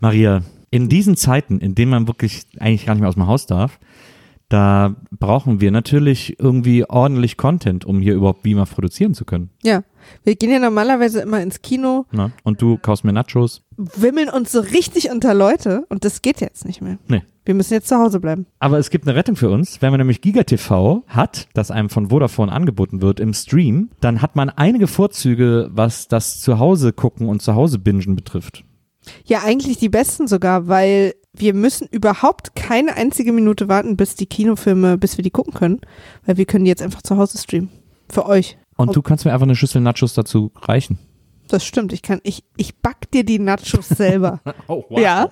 Maria, in diesen Zeiten, in denen man wirklich eigentlich gar nicht mehr aus dem Haus darf, da brauchen wir natürlich irgendwie ordentlich Content, um hier überhaupt Beamer produzieren zu können. Ja, wir gehen ja normalerweise immer ins Kino. Na? Und du kaufst mir Nachos. Wimmeln uns so richtig unter Leute und das geht jetzt nicht mehr. Nee. Wir müssen jetzt zu Hause bleiben. Aber es gibt eine Rettung für uns. Wenn man nämlich GigaTV hat, das einem von Vodafone angeboten wird im Stream, dann hat man einige Vorzüge, was das Zuhause gucken und Zuhause bingen betrifft. Ja, eigentlich die besten sogar, weil wir müssen überhaupt keine einzige Minute warten, bis die Kinofilme, bis wir die gucken können, weil wir können die jetzt einfach zu Hause streamen. Für euch. Und du kannst mir einfach eine Schüssel Nachos dazu reichen. Das stimmt, ich kann, ich, ich back dir die Nachos selber. Oh, Ja.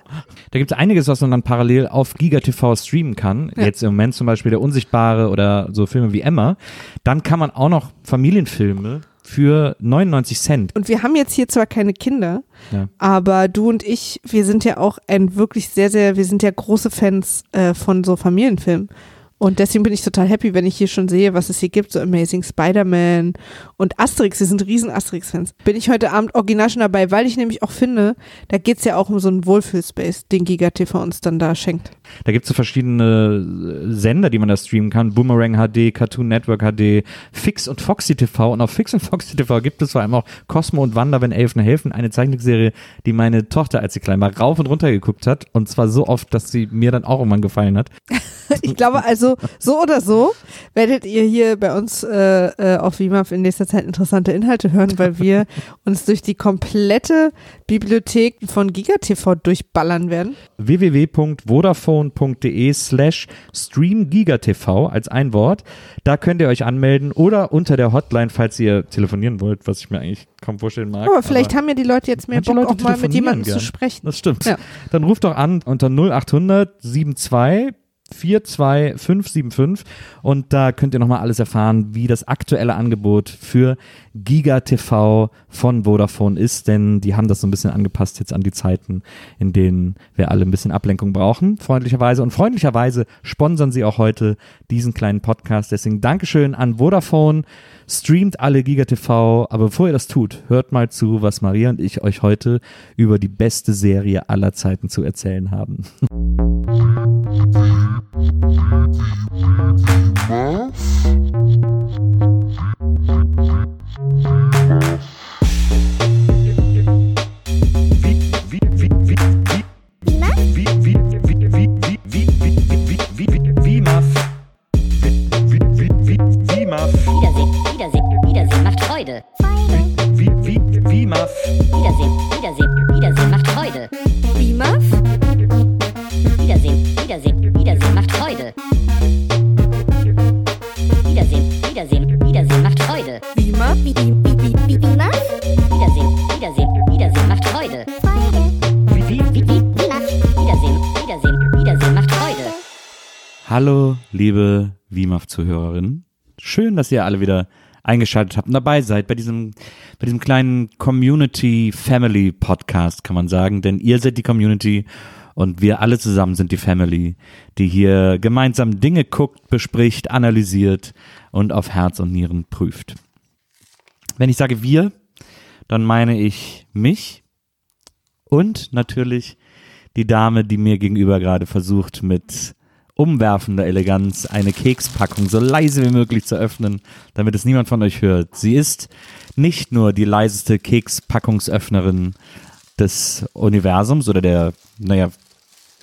Da gibt es einiges, was man dann parallel auf GigaTV streamen kann. Ja. Jetzt im Moment zum Beispiel der Unsichtbare oder so Filme wie Emma. Dann kann man auch noch Familienfilme für 99 Cent. Und wir haben jetzt hier zwar keine Kinder, Ja. aber du und ich, wir sind ja auch ein wirklich sehr, sehr, wir sind ja große Fans äh, von so Familienfilmen. Und deswegen bin ich total happy, wenn ich hier schon sehe, was es hier gibt, so Amazing Spider-Man und Asterix. Wir sind riesen Asterix-Fans. Bin ich heute Abend original schon dabei, weil ich nämlich auch finde, da geht's ja auch um so einen Wohlfühlspace, den Giga TV uns dann da schenkt. Da gibt es so verschiedene äh, Sender, die man da streamen kann. Boomerang HD, Cartoon Network HD, Fix und Foxy TV. Und auf Fix und Foxy TV gibt es vor allem auch Cosmo und Wanda, wenn Elfen helfen. Eine Zeichentrickserie, die meine Tochter, als sie klein war, rauf und runter geguckt hat. Und zwar so oft, dass sie mir dann auch irgendwann gefallen hat. Ich glaube also, so oder so werdet ihr hier bei uns äh, äh, auf WIMAF in nächster Zeit interessante Inhalte hören, weil wir uns durch die komplette Bibliothek von GigaTV durchballern werden. www.vodafone.de slash streamgigatv als ein Wort. Da könnt ihr euch anmelden oder unter der Hotline, falls ihr telefonieren wollt, was ich mir eigentlich kaum vorstellen mag. Aber vielleicht haben ja die Leute jetzt mehr Bock, Leute auch mal mit jemandem gern. zu sprechen. Das stimmt. Ja. Dann ruft doch an unter 0800 72 42575 und da könnt ihr nochmal alles erfahren, wie das aktuelle Angebot für Giga TV von Vodafone ist, denn die haben das so ein bisschen angepasst jetzt an die Zeiten, in denen wir alle ein bisschen Ablenkung brauchen, freundlicherweise. Und freundlicherweise sponsern sie auch heute diesen kleinen Podcast. Deswegen Dankeschön an Vodafone. Streamt alle Giga TV, aber bevor ihr das tut, hört mal zu, was Maria und ich euch heute über die beste Serie aller Zeiten zu erzählen haben. Wiedersehen, Wiedersehen, Wiedersehen macht Freude. Wiedersehen, Wiedersehen, Wiedersehen, Wiedersehen, Wiedersehen macht Freude. Wie- wie- Wiedersehen, Wiedersehen, Wiedersehen macht Freude. Hallo, liebe WIMAF-Zuhörerinnen. Schön, dass ihr alle wieder eingeschaltet habt und dabei seid bei diesem, bei diesem kleinen Community Family Podcast, kann man sagen. Denn ihr seid die Community und wir alle zusammen sind die Family, die hier gemeinsam Dinge guckt, bespricht, analysiert und auf Herz und Nieren prüft. Wenn ich sage wir, dann meine ich mich und natürlich die Dame, die mir gegenüber gerade versucht, mit umwerfender Eleganz eine Kekspackung so leise wie möglich zu öffnen, damit es niemand von euch hört. Sie ist nicht nur die leiseste Kekspackungsöffnerin des Universums oder der, naja,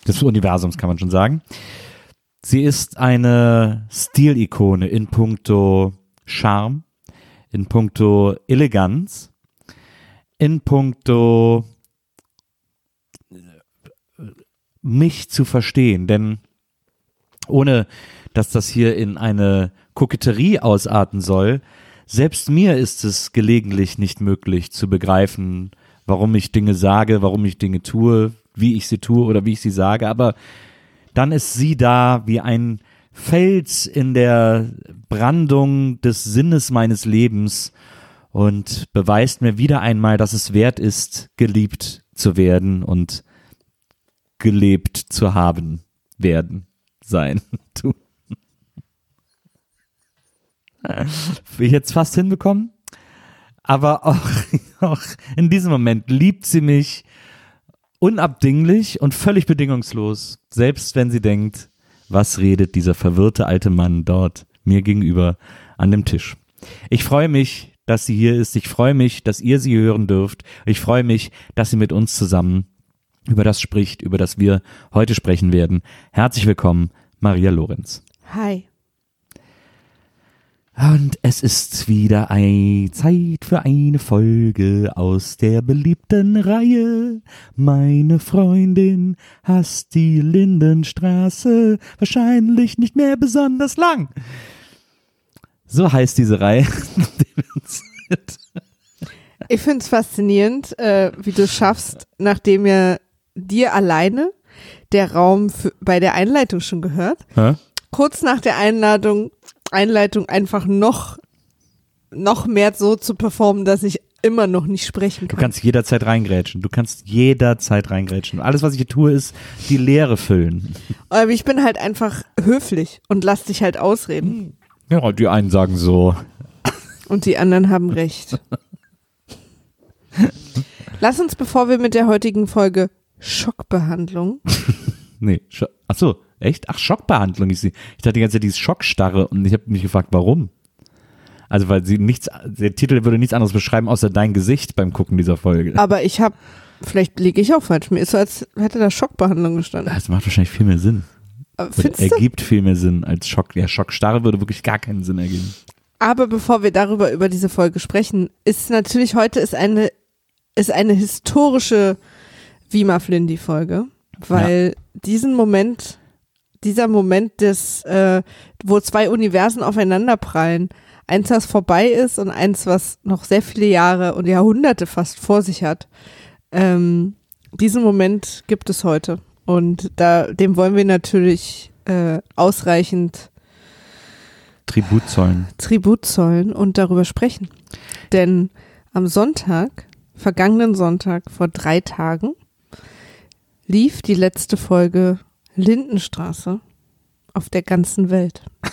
des Universums kann man schon sagen. Sie ist eine Stilikone in puncto Charme, in puncto Eleganz, in puncto mich zu verstehen, denn ohne dass das hier in eine Koketterie ausarten soll, selbst mir ist es gelegentlich nicht möglich zu begreifen, warum ich Dinge sage, warum ich Dinge tue, wie ich sie tue oder wie ich sie sage, aber dann ist sie da wie ein Fels in der Brandung des Sinnes meines Lebens und beweist mir wieder einmal, dass es wert ist, geliebt zu werden und gelebt zu haben werden sein ich jetzt fast hinbekommen? Aber auch, auch in diesem Moment liebt sie mich unabdinglich und völlig bedingungslos, selbst wenn sie denkt, was redet dieser verwirrte alte Mann dort mir gegenüber an dem Tisch. Ich freue mich, dass sie hier ist. Ich freue mich, dass ihr sie hören dürft. Ich freue mich, dass sie mit uns zusammen über das spricht, über das wir heute sprechen werden. Herzlich willkommen, Maria Lorenz. Hi. Und es ist wieder ein Zeit für eine Folge aus der beliebten Reihe. Meine Freundin hasst die Lindenstraße, wahrscheinlich nicht mehr besonders lang. So heißt diese Reihe. Ich finde es faszinierend, äh, wie du es schaffst, nachdem ja dir alleine der Raum für, bei der Einleitung schon gehört, Hä? kurz nach der Einladung, Einleitung einfach noch, noch mehr so zu performen, dass ich immer noch nicht sprechen Du kann. kannst jederzeit reingrätschen. Du kannst jederzeit reingrätschen. Alles, was ich hier tue, ist die Leere füllen. Aber ich bin halt einfach höflich und lass dich halt ausreden. Ja, die einen sagen so. Und die anderen haben recht. Lass uns, bevor wir mit der heutigen Folge Schockbehandlung, Nee, Scho ach so, echt? Ach, Schockbehandlung ist sie. Ich dachte die ganze Zeit, die ist Schockstarre und ich habe mich gefragt, warum? Also, weil sie nichts, der Titel würde nichts anderes beschreiben, außer dein Gesicht beim Gucken dieser Folge. aber ich habe, vielleicht liege ich auch falsch, mir ist so, als hätte da Schockbehandlung gestanden. Das macht wahrscheinlich viel mehr Sinn. Oder Findest ergibt viel mehr Sinn als Schock. Ja, Schockstarre würde wirklich gar keinen Sinn ergeben. Aber bevor wir darüber über diese Folge sprechen, ist natürlich heute ist eine ist eine historische Vima Flindy Folge, weil diesen Moment, dieser Moment des, äh, wo zwei Universen aufeinanderprallen, eins was vorbei ist und eins was noch sehr viele Jahre und Jahrhunderte fast vor sich hat, ähm, diesen Moment gibt es heute und da dem wollen wir natürlich äh, ausreichend Tribut zollen. Tribut zollen und darüber sprechen. Denn am Sonntag, vergangenen Sonntag vor drei Tagen, lief die letzte Folge Lindenstraße auf der ganzen Welt.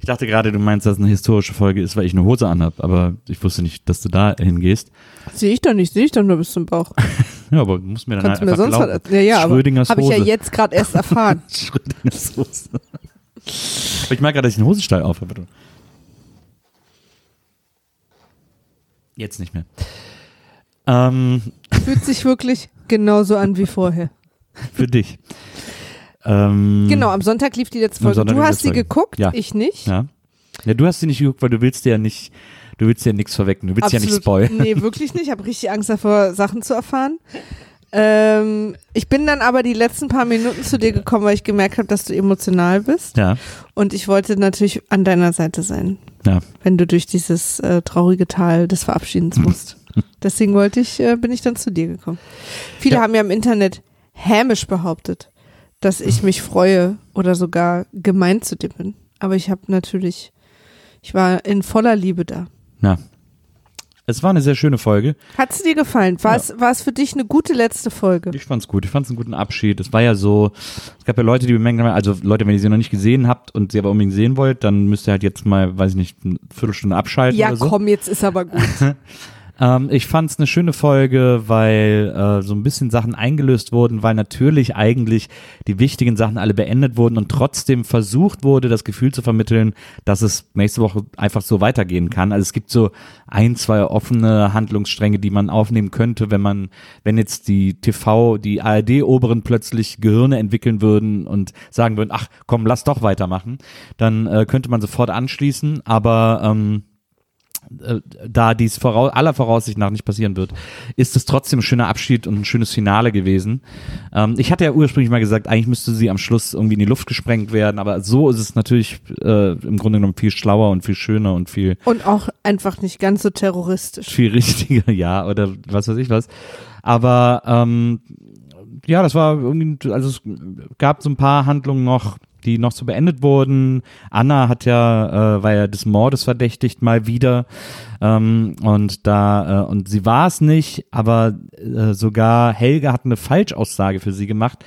Ich dachte gerade, du meinst, dass es eine historische Folge ist, weil ich eine Hose anhab, aber ich wusste nicht, dass du da hingehst. Sehe ich doch nicht, sehe ich doch nur bis zum Bauch. Ja, aber du musst mir dann Kannst halt mir einfach sonst glauben. erzählen? Ja, ja, aber Schrödingers habe ich ja Hose. jetzt gerade erst erfahren. Schrödingers Hose. Aber ich merke gerade, dass ich den Hosenstall auf habe. Jetzt nicht mehr. Ähm, Fühlt sich wirklich genauso an wie vorher. für dich. Ähm, Genau, am Sonntag lief die letzte Folge. Du hast sie geguckt, Ja. ich nicht. Ja. ja, du hast sie nicht geguckt, weil du willst dir ja nicht, du willst ja nichts vorwegnehmen. Du willst ja nicht spoilern. Nee, wirklich nicht. Ich habe richtig Angst davor, Sachen zu erfahren. Ähm, ich bin dann aber die letzten paar Minuten zu dir gekommen, weil ich gemerkt habe, dass du emotional bist. Ja, Und ich wollte natürlich an deiner Seite sein, ja. wenn du durch dieses äh, traurige Tal des Verabschiedens musst. Deswegen wollte ich, äh, bin ich dann zu dir gekommen. Viele Ja. haben ja im Internet hämisch behauptet, dass ich mich freue oder sogar gemein zu dir bin. Aber ich habe natürlich, ich war in voller Liebe da. Ja. Es war eine sehr schöne Folge. Hat es dir gefallen? War, es, war es für dich eine gute letzte Folge? Ich fand's gut. Ich fand's einen guten Abschied. Es war ja so, es gab ja Leute, die bemerkt haben, also Leute, wenn ihr sie noch nicht gesehen habt und sie aber unbedingt sehen wollt, dann müsst ihr halt jetzt mal, weiß ich nicht, eine Viertelstunde abschalten Ja, oder so. komm, jetzt ist aber gut. Ähm, ich fand's eine schöne Folge, weil äh, so ein bisschen Sachen eingelöst wurden, weil natürlich eigentlich die wichtigen Sachen alle beendet wurden und trotzdem versucht wurde, das Gefühl zu vermitteln, dass es nächste Woche einfach so weitergehen kann. Also es gibt so ein, zwei offene Handlungsstränge, die man aufnehmen könnte, wenn man, wenn jetzt die TV, die ARD-Oberen plötzlich Gehirne entwickeln würden und sagen würden, ach komm, lass doch weitermachen, dann äh, könnte man sofort anschließen, aber ähm, äh, da dies vorau aller Voraussicht nach nicht passieren wird, ist es trotzdem ein schöner Abschied und ein schönes Finale gewesen. Ähm, ich hatte ja ursprünglich mal gesagt, eigentlich müsste sie am Schluss irgendwie in die Luft gesprengt werden, aber so ist es natürlich äh, im Grunde genommen viel schlauer und viel schöner und viel Und auch einfach nicht ganz so terroristisch. viel richtiger, ja, oder was weiß ich was. Aber ähm, ja, das war irgendwie, also es gab so ein paar Handlungen noch, die noch so beendet wurden. Anna hat ja, äh, war ja des Mordes verdächtigt mal wieder. Ähm, und da, äh, und sie war es nicht, aber äh, sogar Helga hat eine Falschaussage für sie gemacht,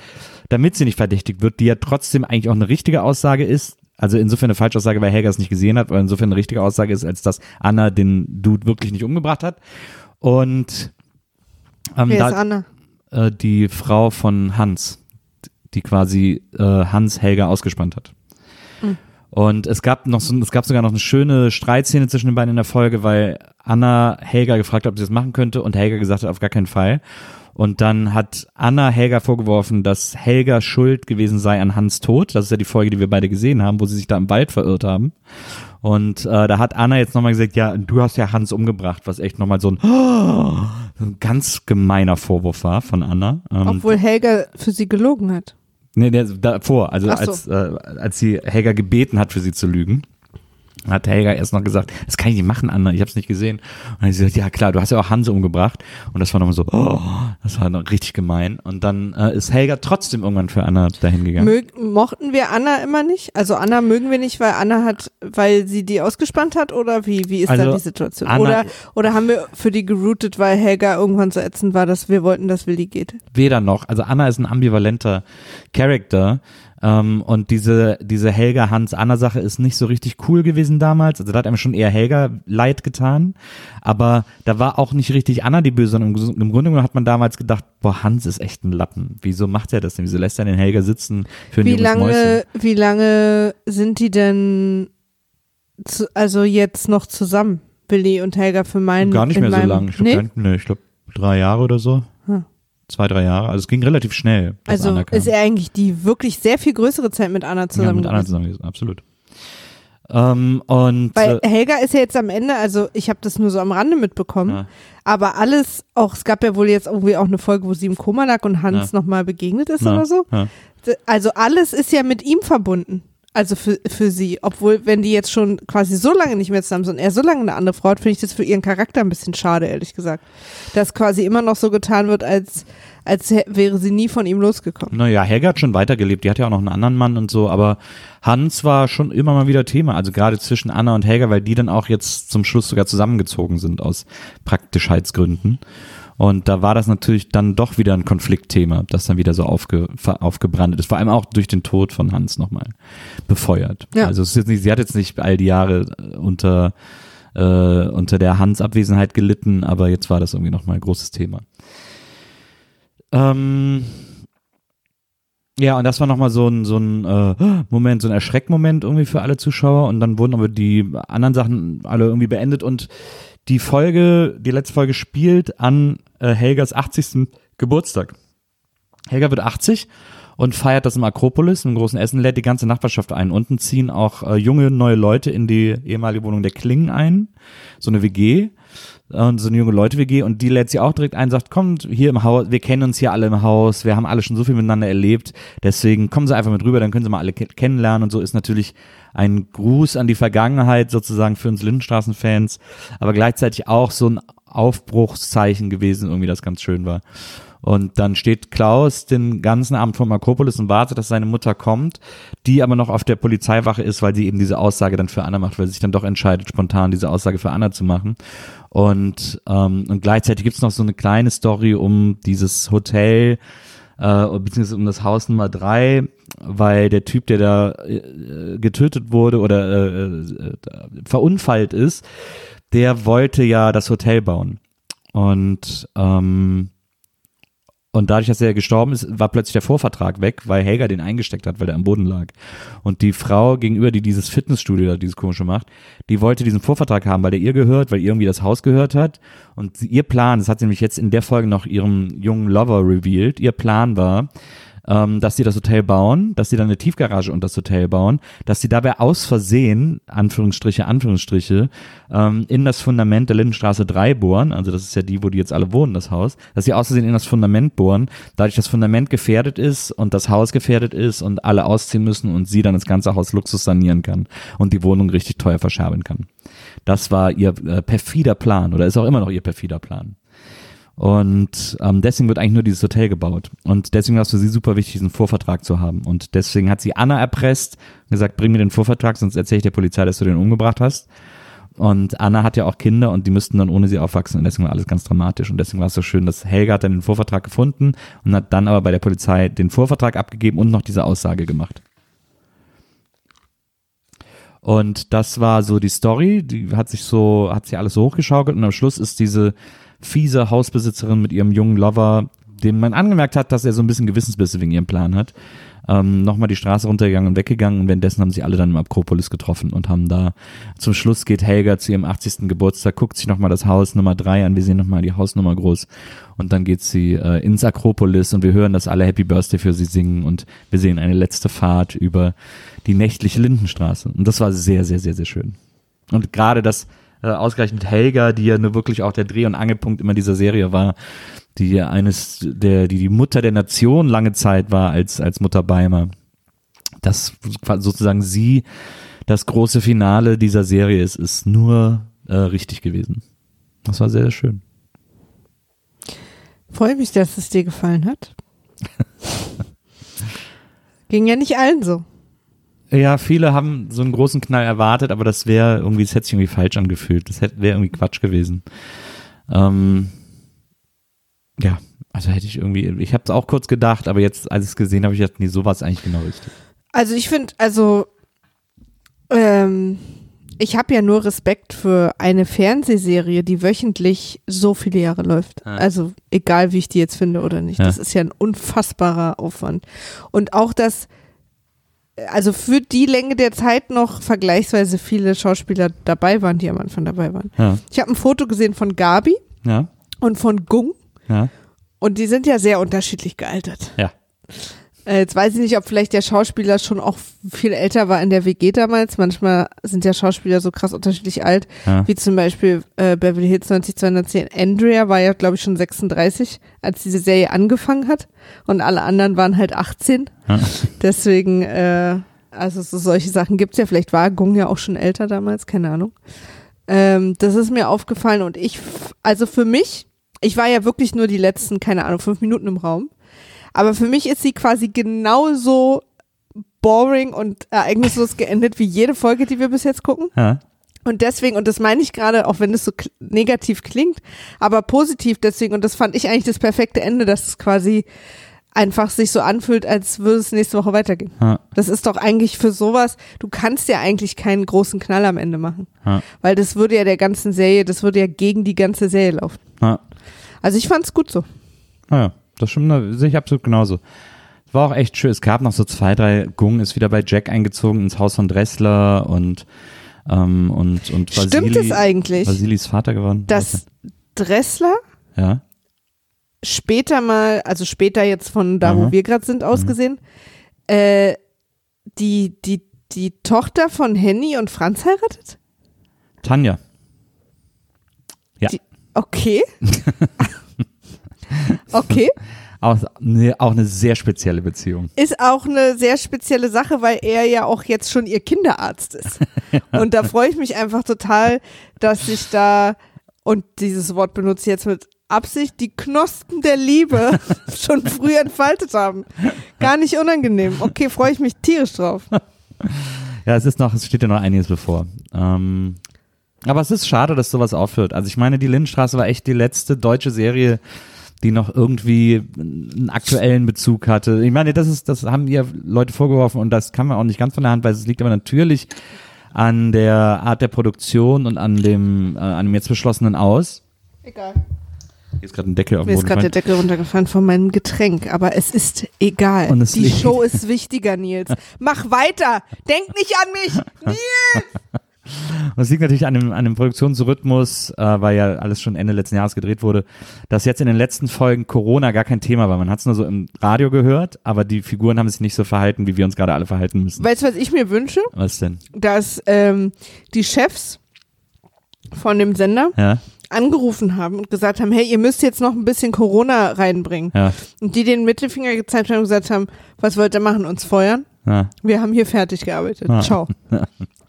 damit sie nicht verdächtigt wird, die ja trotzdem eigentlich auch eine richtige Aussage ist. Also insofern eine Falschaussage, weil Helga es nicht gesehen hat, weil insofern eine richtige Aussage ist, als dass Anna den Dude wirklich nicht umgebracht hat. Und ähm, Wer da, ist Anna? Äh, die Frau von Hans, die quasi äh, Hans Helga ausgespannt hat. Und es gab noch so, es gab sogar noch eine schöne Streitszene zwischen den beiden in der Folge, weil Anna Helga gefragt hat, ob sie das machen könnte und Helga gesagt hat, auf gar keinen Fall. Und dann hat Anna Helga vorgeworfen, dass Helga schuld gewesen sei an Hans Tod. Das ist ja die Folge, die wir beide gesehen haben, wo sie sich da im Wald verirrt haben. Und äh, da hat Anna jetzt nochmal gesagt, ja, du hast ja Hans umgebracht, was echt nochmal so ein, so ein ganz gemeiner Vorwurf war von Anna. Ähm, Obwohl Helga für sie gelogen hat. Nee, der, davor, also so. als, äh, als sie Helga gebeten hat, für sie zu lügen, hat Helga erst noch gesagt, das kann ich nicht machen, Anna, ich habe es nicht gesehen. Und dann hat sie gesagt, ja klar, du hast ja auch Hans umgebracht. Und das war nochmal so, oh, das war noch richtig gemein. Und dann äh, ist Helga trotzdem irgendwann für Anna dahin gegangen. Mög, mochten wir Anna immer nicht? Also Anna mögen wir nicht, weil Anna hat, weil sie die ausgespannt hat oder wie, wie ist Also, da die Situation? Anna- oder, oder haben wir für die geroutet, weil Helga irgendwann so ätzend war, dass wir wollten, dass Willi geht? Weder noch. Also Anna ist ein ambivalenter Charakter. Ähm, und diese, diese Helga-Hans-Anna-Sache ist nicht so richtig cool gewesen damals. Also da hat einem schon eher Helga leid getan. Aber da war auch nicht richtig Anna die Böse. sondern Im, Im Grunde genommen hat man damals gedacht, boah, Hans ist echt ein Lappen. Wieso macht er das denn? Wieso lässt er den Helga sitzen für ein Wie lange, Mäuschen? wie lange sind die denn, zu, also jetzt noch zusammen? Willi und Helga für meinen. Gar nicht mehr so meinem, lang. Ich glaube, nee? nee, ich glaube drei Jahre oder so. Zwei, drei Jahre. Also es ging relativ schnell. Also Anna kam. ist er eigentlich die wirklich sehr viel größere Zeit mit Anna ja, zusammen mit Anna zusammen gewesen, absolut. Ähm, und Weil äh, Helga ist ja jetzt am Ende, also ich habe das nur so am Rande mitbekommen, Ja. aber alles, auch es gab ja wohl jetzt irgendwie auch eine Folge, wo sie im Koma lag und Hans Ja. nochmal begegnet ist na, oder so. Ja. Also alles ist ja mit ihm verbunden. Also für, für sie. Obwohl, wenn die jetzt schon quasi so lange nicht mehr zusammen sind er so lange eine andere Frau hat, finde ich das für ihren Charakter ein bisschen schade, ehrlich gesagt. Dass quasi immer noch so getan wird, als, als wäre sie nie von ihm losgekommen. Naja, Helga hat schon weitergelebt. Die hat ja auch noch einen anderen Mann und so, aber Hans war schon immer mal wieder Thema. Also gerade zwischen Anna und Helga, weil die dann auch jetzt zum Schluss sogar zusammengezogen sind aus Praktischheitsgründen. Und da war das natürlich dann doch wieder ein Konfliktthema, das dann wieder so aufge, aufgebrannt ist. Vor allem auch durch den Tod von Hans nochmal befeuert. Ja. Also es ist jetzt nicht, sie hat jetzt nicht all die Jahre unter, äh, unter der Hans Abwesenheit gelitten, aber jetzt war das irgendwie nochmal ein großes Thema. Ähm, ja, und das war nochmal so ein, so ein äh, Moment, so ein Erschreckmoment irgendwie für alle Zuschauer. Und dann wurden aber die anderen Sachen alle irgendwie beendet. Und die Folge, die letzte Folge spielt an äh, Helgas 80. Geburtstag. Helga wird 80 und feiert das im Akropolis, im großen Essen, lädt die ganze Nachbarschaft ein. Unten ziehen auch äh, junge, neue Leute in die ehemalige Wohnung der Klingen ein. So eine WG. Und so eine junge Leute-WG und die lädt sie auch direkt ein, sagt, kommt hier im Haus, wir kennen uns hier alle im Haus, wir haben alle schon so viel miteinander erlebt, deswegen kommen sie einfach mit rüber, dann können sie mal alle ke- kennenlernen und so ist natürlich ein Gruß an die Vergangenheit sozusagen für uns Lindenstraßen-Fans, aber gleichzeitig auch so ein Aufbruchszeichen gewesen, irgendwie das ganz schön war. Und dann steht Klaus den ganzen Abend vor Akropolis und wartet, dass seine Mutter kommt, die aber noch auf der Polizeiwache ist, weil sie eben diese Aussage dann für Anna macht, weil sie sich dann doch entscheidet, spontan diese Aussage für Anna zu machen. Und, ähm, und gleichzeitig gibt's noch so eine kleine Story um dieses Hotel, äh, beziehungsweise um das Haus Nummer drei, weil der Typ, der da äh, getötet wurde oder äh, äh, verunfallt ist, der wollte ja das Hotel bauen. Und ähm, und dadurch, dass er gestorben ist, war plötzlich der Vorvertrag weg, weil Helga den eingesteckt hat, weil der am Boden lag. Und die Frau gegenüber, die dieses Fitnessstudio dieses komische macht, die wollte diesen Vorvertrag haben, weil der ihr gehört, weil ihr irgendwie das Haus gehört hat. Und ihr Plan, das hat sie nämlich jetzt in der Folge noch ihrem jungen Lover revealed, ihr Plan war, ähm, dass sie das Hotel bauen, dass sie dann eine Tiefgarage unter das Hotel bauen, dass sie dabei aus Versehen, Anführungsstriche, Anführungsstriche, ähm, in das Fundament der Lindenstraße 3 bohren, also das ist ja die, wo die jetzt alle wohnen, das Haus, dass sie aus Versehen in das Fundament bohren, dadurch das Fundament gefährdet ist und das Haus gefährdet ist und alle ausziehen müssen und sie dann das ganze Haus Luxus sanieren kann und die Wohnung richtig teuer verscherbeln kann. Das war ihr äh, perfider Plan oder ist auch immer noch ihr perfider Plan. Und ähm, deswegen wird eigentlich nur dieses Hotel gebaut. Und deswegen war es für sie super wichtig, diesen Vorvertrag zu haben. Und deswegen hat sie Anna erpresst und gesagt, bring mir den Vorvertrag, sonst erzähle ich der Polizei, dass du den umgebracht hast. Und Anna hat ja auch Kinder und die müssten dann ohne sie aufwachsen und deswegen war alles ganz dramatisch. Und deswegen war es so schön, dass Helga hat dann den Vorvertrag gefunden und hat dann aber bei der Polizei den Vorvertrag abgegeben und noch diese Aussage gemacht. Und das war so die Story, die hat sich so, hat sich alles so hochgeschaukelt und am Schluss ist diese fiese Hausbesitzerin mit ihrem jungen Lover dem man angemerkt hat, dass er so ein bisschen Gewissensbisse wegen ihrem Plan hat, ähm, nochmal die Straße runtergegangen und weggegangen und währenddessen haben sie alle dann im Akropolis getroffen und haben da, zum Schluss geht Helga zu ihrem 80. Geburtstag, guckt sich nochmal das Haus Nummer drei an, wir sehen nochmal die Hausnummer groß und dann geht sie äh, ins Akropolis und wir hören, dass alle Happy Birthday für sie singen und wir sehen eine letzte Fahrt über die nächtliche Lindenstraße und das war sehr, sehr, sehr, sehr schön. Und gerade das äh, ausgerechnet Helga, die ja nur wirklich auch der Dreh- und Angelpunkt immer dieser Serie war, die ja eines der, die die Mutter der Nation lange Zeit war als, als Mutter Beimer. Das sozusagen sie das große Finale dieser Serie ist, ist nur äh, richtig gewesen. Das war sehr, sehr schön. Freue mich, dass es dir gefallen hat. Ging ja nicht allen so. Ja, viele haben so einen großen Knall erwartet, aber das wäre irgendwie, das hätte sich irgendwie falsch angefühlt. Das wäre irgendwie Quatsch gewesen. Ähm, ja, also hätte ich irgendwie, ich habe es auch kurz gedacht, aber jetzt, als ich es gesehen habe, ich gedacht, nee, sowas eigentlich genau richtig. Also ich finde, also ähm, ich habe ja nur Respekt für eine Fernsehserie, die wöchentlich so viele Jahre läuft. Ja. Also egal, wie ich die jetzt finde oder nicht. Ja. Das ist ja ein unfassbarer Aufwand. Und auch das, also für die Länge der Zeit noch vergleichsweise viele Schauspieler dabei waren, die am Anfang dabei waren. Ja, Ich habe ein Foto gesehen von Gabi ja, und von Gung ja, und die sind ja sehr unterschiedlich gealtert. ja. Äh, Jetzt weiß ich nicht, ob vielleicht der Schauspieler schon auch viel älter war in der WG damals. Manchmal sind ja Schauspieler so krass unterschiedlich alt, Ja. wie zum Beispiel äh, Beverly Hills 90210. Andrea war ja, glaube ich, schon 36, als diese Serie angefangen hat. Und alle anderen waren halt 18. Ja. Deswegen, äh, also so solche Sachen gibt's ja. Vielleicht war Gung ja auch schon älter damals, keine Ahnung. Ähm, das ist mir aufgefallen und ich, also für mich, ich war ja wirklich nur die letzten, keine Ahnung, fünf Minuten im Raum. Aber für mich ist sie quasi genauso boring und ereignislos geendet wie jede Folge, die wir bis jetzt gucken. ja. Und deswegen, und das meine ich gerade, auch wenn es so negativ klingt, aber positiv deswegen, und das fand ich eigentlich das perfekte Ende, dass es quasi einfach sich so anfühlt, als würde es nächste Woche weitergehen. ja. Das ist doch eigentlich für sowas, du kannst ja eigentlich keinen großen Knall am Ende machen. Ja. Weil das würde ja der ganzen Serie, das würde ja gegen die ganze Serie laufen. ja. Also ich fand's gut so. Naja, das stimmt, da sehe ich absolut genauso. War auch echt schön. Es gab noch so zwei, drei Gung ist wieder bei Jack eingezogen ins Haus von Dressler und ähm, und und Stimmt Vasili, es eigentlich, Vasilis Vater geworden. dass Dressler ja, später mal, also später jetzt von da, Aha. wo wir gerade sind, ausgesehen, äh, die, die, die Tochter von Henny und Franz heiratet? Tanja. Ja. Die- Okay. okay. Auch, ne, auch eine sehr spezielle Beziehung. Ist auch eine sehr spezielle Sache, weil er ja auch jetzt schon ihr Kinderarzt ist. Und da freue ich mich einfach total, dass sich da, und dieses Wort benutze ich jetzt mit Absicht, die Knospen der Liebe schon früh entfaltet haben. Gar nicht unangenehm. Okay, freue ich mich tierisch drauf. Ja, es ist noch, es steht ja noch einiges bevor. Ähm, aber es ist schade, dass sowas aufhört. Also ich meine, die Lindenstraße war echt die letzte deutsche Serie, die noch irgendwie einen aktuellen Bezug hatte. Ich meine, das ist, das haben ihr Leute vorgeworfen und das kann man auch nicht ganz von der Hand weisen. Es liegt aber natürlich an der Art der Produktion und an dem, äh, an dem jetzt beschlossenen Aus. Egal. Hier ist gerade ein Deckel auf dem Mir ist gerade der. Deckel runtergefallen von meinem Getränk, aber es ist egal. Und es Die Show ist wichtiger, Nils. Mach weiter. Denk nicht an mich. Nils! Und es liegt natürlich an dem, an dem Produktionsrhythmus, äh, weil ja alles schon Ende letzten Jahres gedreht wurde, dass jetzt in den letzten Folgen Corona gar kein Thema war. Man hat es nur so im Radio gehört, aber die Figuren haben sich nicht so verhalten, wie wir uns gerade alle verhalten müssen. Weißt du, was ich mir wünsche? Was denn? Dass ähm, die Chefs von dem Sender Ja, angerufen haben und gesagt haben, hey, ihr müsst jetzt noch ein bisschen Corona reinbringen. ja, Und die den Mittelfinger gezeigt haben und gesagt haben, was wollt ihr machen? Uns feuern? ja. Wir haben hier fertig gearbeitet. Ciao.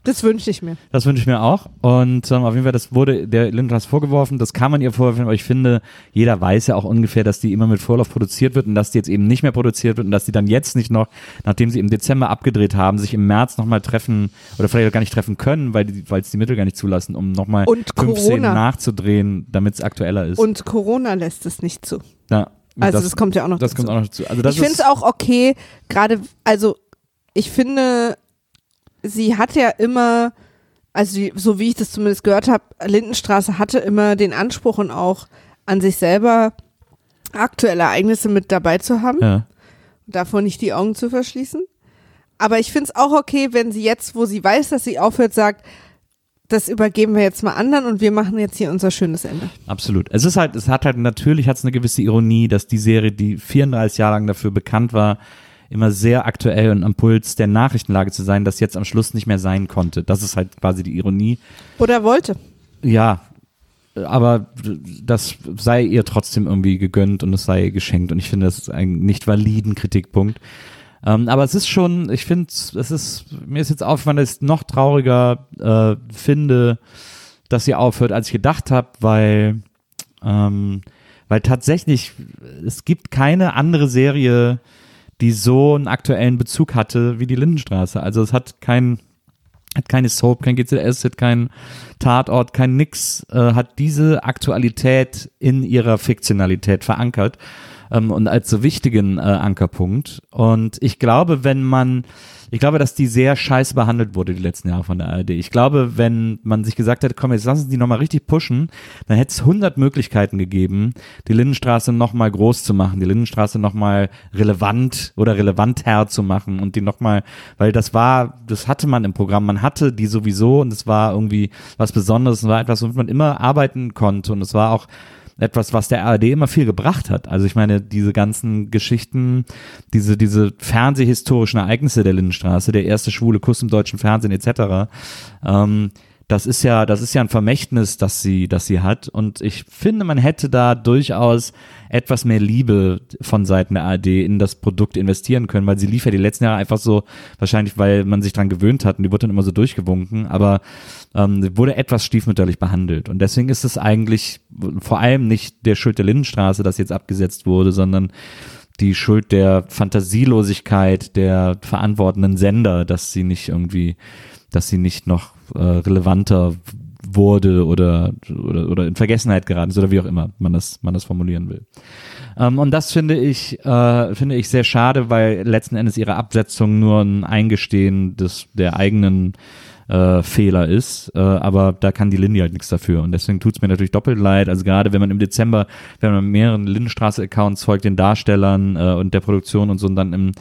Das wünsche ich mir. Das wünsche ich mir auch. Und ähm, auf jeden Fall, das wurde der Lindras vorgeworfen. Das kann man ihr vorwerfen, aber ich finde, jeder weiß ja auch ungefähr, dass die immer mit Vorlauf produziert wird und dass die jetzt eben nicht mehr produziert wird und dass die dann jetzt nicht noch, nachdem sie im Dezember abgedreht haben, sich im März nochmal treffen oder vielleicht auch gar nicht treffen können, weil es die Mittel gar nicht zulassen, um nochmal fünf Szenen nachzudrehen, damit es aktueller ist. Und Corona lässt es nicht zu. ja, Also das, kommt ja auch noch das dazu. kommt auch noch dazu. Also das ich finde es auch okay, gerade, also ich finde, sie hat ja immer, also so wie ich das zumindest gehört habe, Lindenstraße hatte immer den Anspruch und auch an sich selber, aktuelle Ereignisse mit dabei zu haben, Ja. davor nicht die Augen zu verschließen. Aber ich finde es auch okay, wenn sie jetzt, wo sie weiß, dass sie aufhört, sagt, das übergeben wir jetzt mal anderen und wir machen jetzt hier unser schönes Ende. Absolut. Es ist halt, es hat halt natürlich hat es eine gewisse Ironie, dass die Serie, die 34 Jahre lang dafür bekannt war, immer sehr aktuell und am Puls der Nachrichtenlage zu sein, das jetzt am Schluss nicht mehr sein konnte. Das ist halt quasi die Ironie. Oder wollte. Ja, aber das sei ihr trotzdem irgendwie gegönnt und es sei ihr geschenkt und ich finde, das ist ein nicht validen Kritikpunkt. Ähm, aber es ist schon, ich finde, es ist, mir ist jetzt aufgefallen, dass ich es noch trauriger äh, finde, dass sie aufhört, als ich gedacht habe, weil, ähm, weil tatsächlich, es gibt keine andere Serie, die so einen aktuellen Bezug hatte wie die Lindenstraße. Also es hat kein, hat keine Soap, kein GZS, hat kein Tatort, kein Nix, äh, hat diese Aktualität in ihrer Fiktionalität verankert ähm, und als so wichtigen äh, Ankerpunkt. Und ich glaube, wenn man, ich glaube, dass die sehr scheiße behandelt wurde die letzten Jahre von der ARD. Ich glaube, wenn man sich gesagt hätte, komm, jetzt lassen Sie die nochmal richtig pushen, dann hätte es 100 Möglichkeiten gegeben, die Lindenstraße nochmal groß zu machen, die Lindenstraße nochmal relevant oder relevanter zu machen und die nochmal, weil das war, das hatte man im Programm, man hatte die sowieso und es war irgendwie was Besonderes, es war etwas, womit man immer arbeiten konnte und es war auch etwas, was der ARD immer viel gebracht hat. Also ich meine, diese ganzen Geschichten, diese, diese fernsehhistorischen Ereignisse der Lindenstraße, der erste schwule Kuss im deutschen Fernsehen etc., ähm, das ist ja, das ist ja ein Vermächtnis, das sie, das sie hat. Und ich finde, man hätte da durchaus etwas mehr Liebe von Seiten der ARD in das Produkt investieren können, weil sie lief ja die letzten Jahre einfach so, wahrscheinlich, weil man sich dran gewöhnt hat und die wurde dann immer so durchgewunken, aber ähm, wurde etwas stiefmütterlich behandelt. Und deswegen ist es eigentlich vor allem nicht der Schuld der Lindenstraße, dass jetzt abgesetzt wurde, sondern die Schuld der Fantasielosigkeit der verantwortenden Sender, dass sie nicht irgendwie, dass sie nicht noch äh, relevanter wurde oder, oder, oder in Vergessenheit geraten ist oder wie auch immer man das, man das formulieren will. Ähm, und das finde ich, äh, finde ich sehr schade, weil letzten Endes ihre Absetzung nur ein Eingestehen des, der eigenen äh, Fehler ist, äh, aber da kann die Lindy halt nichts dafür. Und deswegen tut's mir natürlich doppelt leid, also gerade wenn man im Dezember, wenn man mehreren Lindenstraße-Accounts folgt, den Darstellern äh, und der Produktion und so und dann im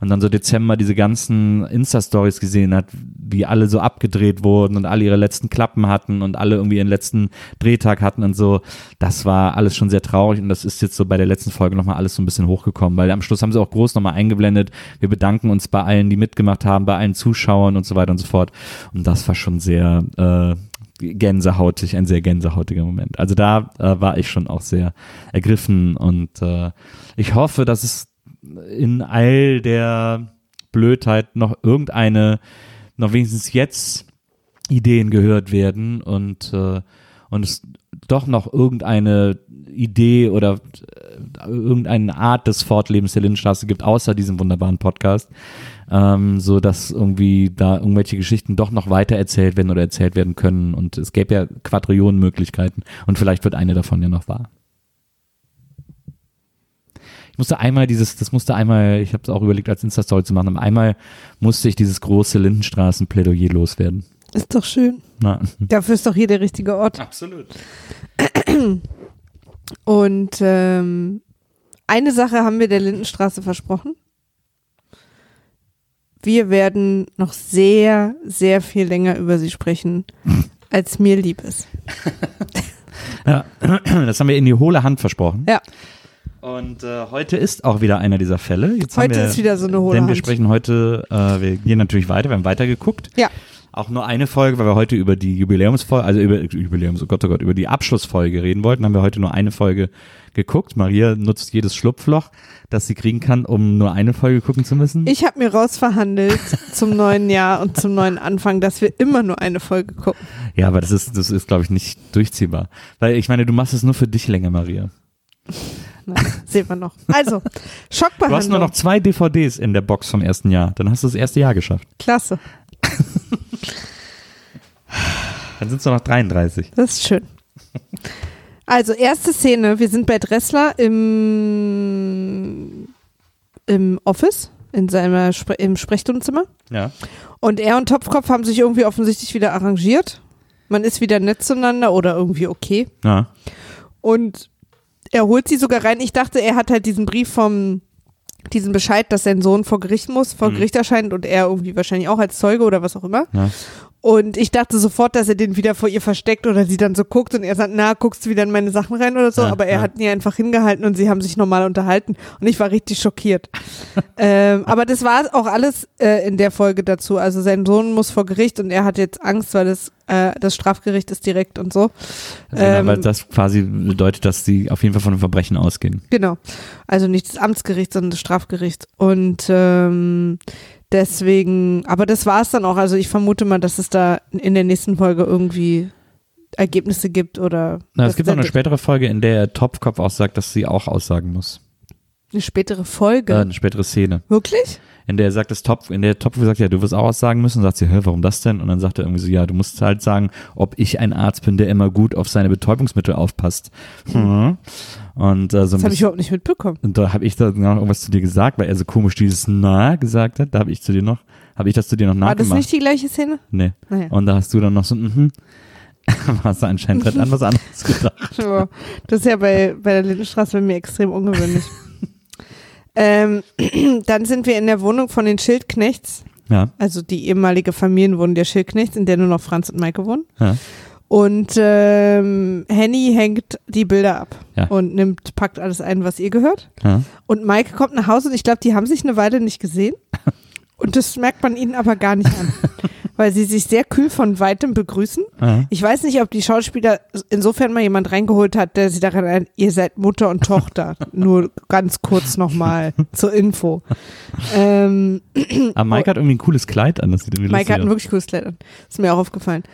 und dann so Dezember diese ganzen Insta-Stories gesehen hat, wie alle so abgedreht wurden und alle ihre letzten Klappen hatten und alle irgendwie ihren letzten Drehtag hatten und so, das war alles schon sehr traurig. Und das ist jetzt so bei der letzten Folge nochmal alles so ein bisschen hochgekommen, weil am Schluss haben sie auch groß nochmal eingeblendet, wir bedanken uns bei allen, die mitgemacht haben, bei allen Zuschauern und so weiter und so fort und das war schon sehr äh, gänsehautig, ein sehr gänsehautiger Moment. Also da äh, war ich schon auch sehr ergriffen und äh, ich hoffe, dass es in all der Blödheit noch irgendeine, noch wenigstens jetzt Ideen gehört werden und, äh, und es doch noch irgendeine Idee oder äh, irgendeine Art des Fortlebens der Lindenstraße gibt, außer diesem wunderbaren Podcast, ähm, so dass irgendwie da irgendwelche Geschichten doch noch weiter erzählt werden oder erzählt werden können und es gäbe ja Quadrillionen Möglichkeiten und vielleicht wird eine davon ja noch wahr. Ich musste einmal dieses, das musste einmal, ich habe es auch überlegt, als Insta-Story zu machen, aber einmal musste ich dieses große Lindenstraßen-Plädoyer loswerden. Ist doch schön. Na, Dafür ist doch hier der richtige Ort. absolut. Und ähm, eine Sache haben wir der Lindenstraße versprochen. Wir werden noch sehr, sehr viel länger über sie sprechen, als mir lieb ist. Ja, das haben wir in die hohle Hand versprochen. Ja. Und äh, heute ist auch wieder einer dieser Fälle. Jetzt Heute wir, ist wieder so eine hohle Denn wir Hand. sprechen heute, äh, wir gehen natürlich weiter, wir haben weitergeguckt. Ja. Auch nur eine Folge, weil wir heute über die Jubiläumsfolge, also über Jubiläums, oh Gott, oh Gott, über die Abschlussfolge reden wollten, haben wir heute nur eine Folge geguckt. Maria nutzt jedes Schlupfloch, das sie kriegen kann, um nur eine Folge gucken zu müssen. Ich habe mir rausverhandelt zum neuen Jahr und zum neuen Anfang, dass wir immer nur eine Folge gucken. ja, aber das ist, das ist, glaube ich, nicht durchziehbar. Weil ich meine, du machst es nur für dich länger, Maria. Nein, sehen wir noch. Also, Du hast Schockbehandlung. nur noch zwei DVDs in der Box vom ersten Jahr. Dann hast du das erste Jahr geschafft. Klasse. Dann sind es nur noch 33. Das ist schön. Also, erste Szene. Wir sind bei Dressler im, im Office, in seiner Spre im Sprechstundenzimmer. Ja. Und er und Topfkopf haben sich irgendwie offensichtlich wieder arrangiert. Man ist wieder nett zueinander oder irgendwie okay. Ja. Und er holt sie sogar rein. Ich dachte, er hat halt diesen Brief vom, diesen Bescheid, dass sein Sohn vor Gericht muss, vor Mhm. Gericht erscheint und er irgendwie wahrscheinlich auch als Zeuge oder was auch immer. Ja. Und ich dachte sofort, dass er den wieder vor ihr versteckt oder sie dann so guckt und er sagt, na, guckst du wieder in meine Sachen rein oder so. Ja, aber er ja. hat ihn einfach hingehalten und sie haben sich normal unterhalten und ich war richtig schockiert. ähm, aber das war auch alles äh, in der Folge dazu. Also sein Sohn muss vor Gericht und er hat jetzt Angst, weil das, äh, das Strafgericht ist direkt und so. Genau, Ähm, weil das quasi bedeutet, dass sie auf jeden Fall von einem Verbrechen ausgehen. Genau. Also nicht das Amtsgericht, sondern das Strafgericht. Und ähm, deswegen, aber das war es dann auch. Also ich vermute mal, dass es da in der nächsten Folge irgendwie Ergebnisse gibt oder Na, es gibt auch da- eine spätere Folge, in der Topfkopf auch sagt, dass sie auch aussagen muss. Eine spätere Äh, Folge. eine spätere Szene. Wirklich? In der er sagt, das Topf, in der Topf sagt, ja, du wirst auch aussagen müssen. Und sagt sie, hä, warum das denn? Und dann sagt er irgendwie so, ja, du musst halt sagen, ob ich ein Arzt bin, der immer gut auf seine Betäubungsmittel aufpasst. Mhm. Und äh, so Das habe ich überhaupt nicht mitbekommen. und da habe ich da noch irgendwas zu dir gesagt, weil er so komisch dieses Na gesagt hat. Da habe ich zu dir noch, habe ich das zu dir noch War das nachgemacht. nicht die gleiche Szene? nee. Naja. Und da hast du dann noch so, mhm. hast du anscheinend halt an was anderes gedacht. Das ist ja bei, bei der Lindenstraße bei mir extrem ungewöhnlich. ähm, dann sind wir in der Wohnung von den Schildknechts, Ja, also die ehemalige Familienwohnung der Schildknechts, in der nur noch Franz und Maike wohnen. ja. Und ähm, Henny hängt die Bilder ab Ja. und nimmt, packt alles ein, was ihr gehört. ja. Und Maike kommt nach Hause und ich glaube, die haben sich eine Weile nicht gesehen. Und das merkt man ihnen aber gar nicht an, weil sie sich sehr kühl von weitem begrüßen. ja. Ich weiß nicht, ob die Schauspieler insofern mal jemand reingeholt hat, der sie daran erinnert, ihr seid Mutter und Tochter. Nur ganz kurz nochmal zur Info. Ähm, Aber Mike hat irgendwie ein cooles Kleid an, das sieht Maike hat ein wirklich cooles Kleid an. Ist mir auch aufgefallen.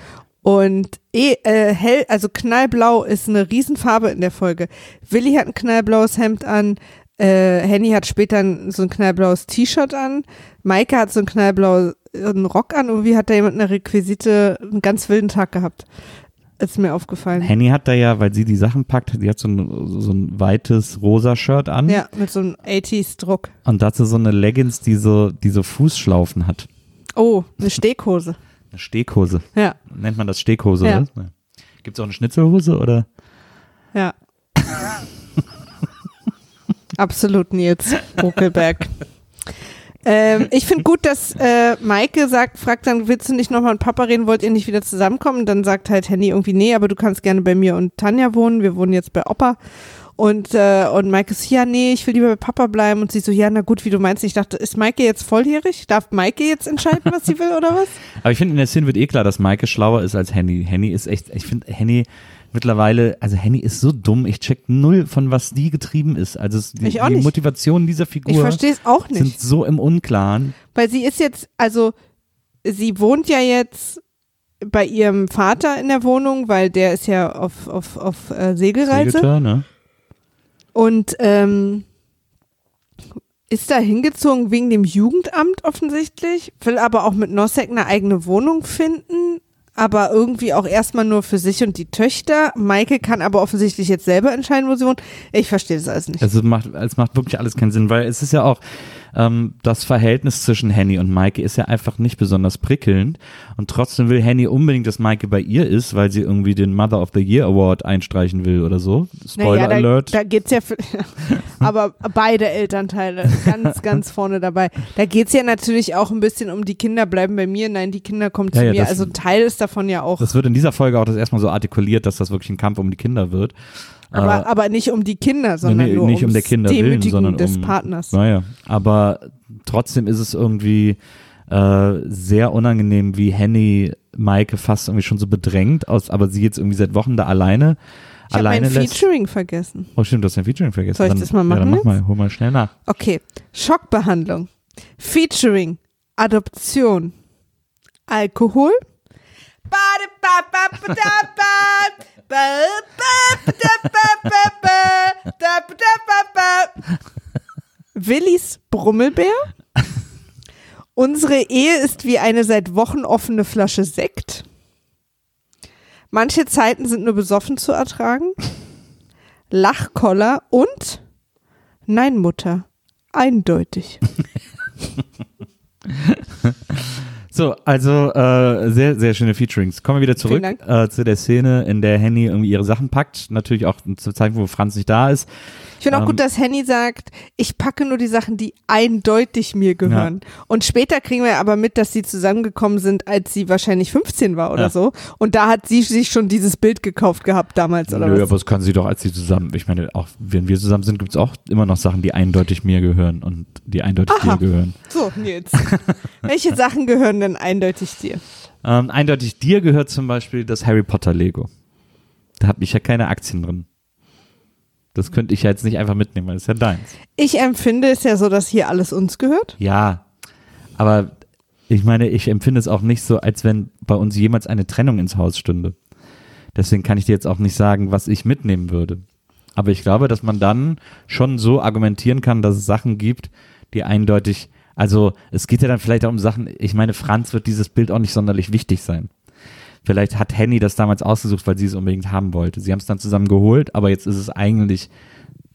Und eh, äh, hell, also knallblau ist eine Riesenfarbe in der Folge. Willi hat ein knallblaues Hemd an. Äh, Henny hat später ein, so ein knallblaues T-Shirt an. Maike hat so ein knallblaues einen Rock an. Irgendwie hat da jemand eine Requisite einen ganz wilden Tag gehabt. Ist mir aufgefallen. Henny hat da ja, weil sie die Sachen packt, die hat so ein, so ein weites rosa Shirt an Ja, mit so einem 80s-Druck. und dazu so eine Leggings, die so, die so Fußschlaufen hat. Oh, eine Steghose. Eine Steghose. Ja, Nennt man das Steghose, Ja. oder? Gibt es auch eine Schnitzelhose oder? ja. Absolut, Nils Buckelberg. ähm, ich finde gut, dass äh, Maike sagt, fragt dann, willst du nicht nochmal mit Papa reden, wollt ihr nicht wieder zusammenkommen? Dann sagt halt Henny irgendwie, nee, aber du kannst gerne bei mir und Tanja wohnen. Wir wohnen jetzt bei Opa. Und, äh, und Maike so, ja, nee, ich will lieber bei Papa bleiben. Und sie so, ja, na gut, wie du meinst. Ich dachte, ist Maike jetzt volljährig? Darf Maike jetzt entscheiden, was sie will oder was? Aber ich finde, in der Szene wird eh klar, dass Maike schlauer ist als Henny. Henny ist echt, ich finde, Henny mittlerweile, also Henny ist so dumm, ich check null, von was die getrieben ist. Also die, Ich auch die. Motivation dieser Ich Figur verstehe es auch nicht. sind so im Unklaren. Weil sie ist jetzt, also sie wohnt ja jetzt bei ihrem Vater in der Wohnung, weil der ist ja auf, auf, auf äh, Segelreise Segeltör, ne? Und ähm, ist da hingezogen wegen dem Jugendamt offensichtlich, will aber auch mit Nosek eine eigene Wohnung finden, aber irgendwie auch erstmal nur für sich und die Töchter. Maike kann aber offensichtlich jetzt selber entscheiden, wo sie wohnt. Ich verstehe das alles nicht. Also macht, es macht wirklich alles keinen Sinn, weil es ist ja auch, ähm, das Verhältnis zwischen Henny und Maike ist ja einfach nicht besonders prickelnd und trotzdem will Henny unbedingt, dass Maike bei ihr ist, weil sie irgendwie den Mother of the Year Award einstreichen will oder so. Spoiler Naja, da, Alert. Da geht's ja, für, aber beide Elternteile ganz, ganz vorne dabei. Da geht's ja natürlich auch ein bisschen um die Kinder bleiben bei mir. Nein, die Kinder kommen zu Ja, ja, mir. das- Also ein Teil ist davon ja auch. das wird in dieser Folge auch das erstmal so artikuliert, dass das wirklich ein Kampf um die Kinder wird. Aber, Äh, aber nicht um die Kinder, sondern nee, nur nicht um der Kinder willen, sondern des um, Partners. Naja, aber trotzdem ist es irgendwie äh, sehr unangenehm, wie Henny Maike fast irgendwie schon so bedrängt, aus, aber sie jetzt irgendwie seit Wochen da alleine Ich habe mein lässt. Featuring vergessen. Oh stimmt, du hast dein Featuring vergessen. Soll ich dann, das mal Ja, machen dann mach mal, hol mal schnell nach. Okay, Schockbehandlung, Featuring, Adoption, Alkohol. Willis Brummelbär. Unsere Ehe ist wie eine seit Wochen offene Flasche Sekt. Manche Zeiten sind nur besoffen zu ertragen. Lachkoller und Nein, Mutter. Eindeutig. So, So, also äh, sehr, sehr schöne Featurings. Kommen wir wieder zurück äh, zu der Szene, in der Henny irgendwie ihre Sachen packt. Natürlich auch zu zeigen, wo Franz nicht da ist. Ich finde auch Ähm, gut, dass Henny sagt, ich packe nur die Sachen, die eindeutig mir gehören. Und später kriegen wir aber mit, dass sie zusammengekommen sind, als sie wahrscheinlich 15 war oder Ja. so. Und da hat sie sich schon dieses Bild gekauft gehabt damals, oder Nö, was? aber das kann sie doch, als sie zusammen, ich meine, auch wenn wir zusammen sind, gibt's auch immer noch Sachen, die eindeutig mir gehören und die eindeutig Aha. dir gehören. So, Nils. Welche Sachen gehören denn eindeutig dir? Ähm, eindeutig dir gehört zum Beispiel das Harry Potter Lego. Da habe ich ja keine Aktien drin. Das könnte ich ja jetzt nicht einfach mitnehmen, weil das ist ja deins. Ich empfinde es ja so, dass hier alles uns gehört. Ja, aber ich meine, ich empfinde es auch nicht so, als wenn bei uns jemals eine Trennung ins Haus stünde. Deswegen kann ich dir jetzt auch nicht sagen, was ich mitnehmen würde. Aber ich glaube, dass man dann schon so argumentieren kann, dass es Sachen gibt, die eindeutig, also es geht ja dann vielleicht auch um Sachen, ich meine, Franz wird dieses Bild auch nicht sonderlich wichtig sein. Vielleicht hat Henny das damals ausgesucht, weil sie es unbedingt haben wollte. Sie haben es dann zusammen geholt, aber jetzt ist es eigentlich,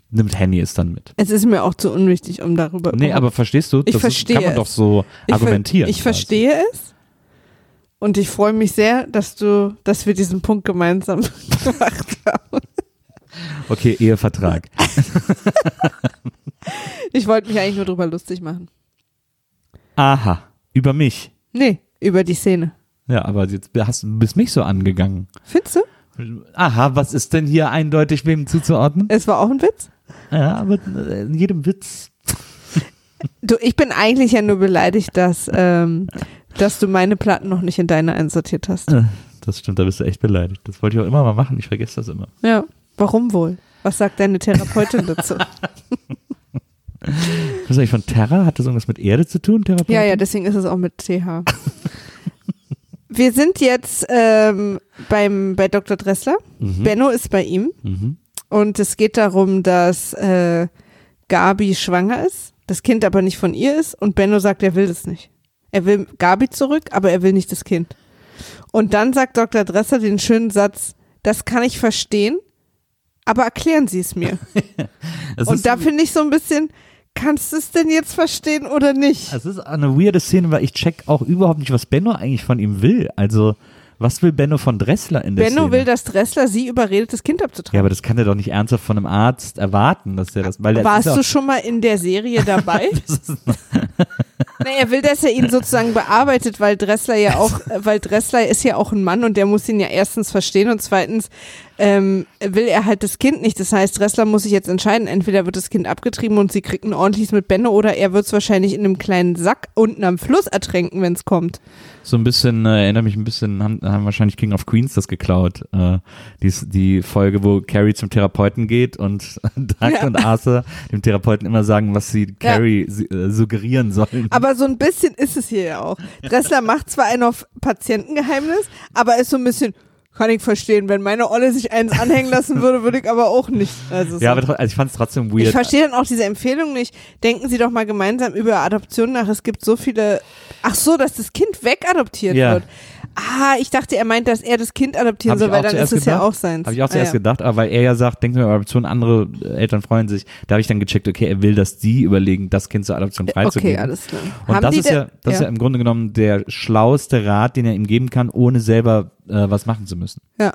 nimmt Henny es dann mit. Es ist mir auch zu unwichtig, um darüber Nee, aber verstehst du? Ich das verstehe Ist, kann man es. doch so Ich ver- argumentieren. Ich quasi. verstehe es. Und ich freue mich sehr, dass du, dass wir diesen Punkt gemeinsam gemacht haben. Okay, Ehevertrag. Ich wollte mich eigentlich nur drüber lustig machen. Aha, über mich. Nee, über die Szene. Ja, aber jetzt hast, du bist mich so angegangen. Findest du? Aha, was ist denn hier eindeutig wem zuzuordnen? Es war auch ein Witz? Ja, aber äh, in jedem Witz. Du, ich bin eigentlich ja nur beleidigt, dass, ähm, dass du meine Platten noch nicht in deine einsortiert hast. Äh, Das stimmt, da bist du echt beleidigt. Das wollte ich auch immer mal machen, ich vergesse das immer. Ja. Warum wohl? Was sagt deine Therapeutin dazu? Was ist eigentlich von Terra? Hat das irgendwas mit Erde zu tun, Therapeutin? ja, ja, deswegen ist es auch mit TH. Wir sind jetzt ähm, beim, bei Dr. Dressler. Mhm. Benno ist bei ihm. Mhm. Und es geht darum, dass äh, Gabi schwanger ist, das Kind aber nicht von ihr ist und Benno sagt, er will das nicht. Er will Gabi zurück, aber er will nicht das Kind. Und dann sagt Dr. Dresser den schönen Satz, das kann ich verstehen, aber erklären Sie es mir. Und da finde ich so ein bisschen, kannst du es denn jetzt verstehen oder nicht? es ist eine weirde Szene, weil ich check auch überhaupt nicht, was Benno eigentlich von ihm will. Also, was will Benno von Dressler in der Benno Szene? will, dass Dressler sie überredet, das Kind ja, abzutragen. aber das kann er doch nicht ernsthaft von einem Arzt erwarten, dass er das, weil Warst ja du schon mal in der Serie dabei? Na, er will, dass er ihn sozusagen bearbeitet, weil Dressler ja auch, weil Dressler ist ja auch ein Mann und der muss ihn ja erstens verstehen und zweitens ähm, will er halt das Kind nicht. Das heißt, Dressler muss sich jetzt entscheiden, entweder wird das Kind abgetrieben und sie kriegt ein ordentliches mit Benno oder er wird es wahrscheinlich in einem kleinen Sack unten am Fluss ertränken, wenn es kommt. so ein bisschen, äh, erinnert mich ein bisschen, haben, haben wahrscheinlich King of Queens das geklaut. Äh, die, die Folge, wo Carrie zum Therapeuten geht und Doug Ja. und Arthur dem Therapeuten immer sagen, was sie Carrie si- äh, suggerieren sollen. Aber so ein bisschen ist es hier ja auch. Dressler macht zwar ein auf Patientengeheimnis, aber ist so ein bisschen, kann ich verstehen, wenn meine Olle sich eins anhängen lassen würde, würde ich aber auch nicht. Also ja, aber also ich fand es trotzdem Ich weird. verstehe dann auch diese Empfehlung nicht. Denken Sie doch mal gemeinsam über Adoption nach. Es gibt so viele. Ach so, dass das Kind wegadoptiert Ja. wird. Ah, ich dachte, er meint, dass er das Kind adoptieren soll, weil dann ist es ja auch seins. Habe ich auch Ah, zuerst ja. gedacht, aber weil er ja sagt, denken wir über Adoption, andere äh, Eltern freuen sich. Da habe ich dann gecheckt, okay, er will, dass die überlegen, das Kind zur Adoption freizugeben. Okay, alles klar. Und Haben das ist ja, das ist ja im Grunde genommen der schlauste Rat, den er ihm geben kann, ohne selber äh, was machen zu müssen. Ja.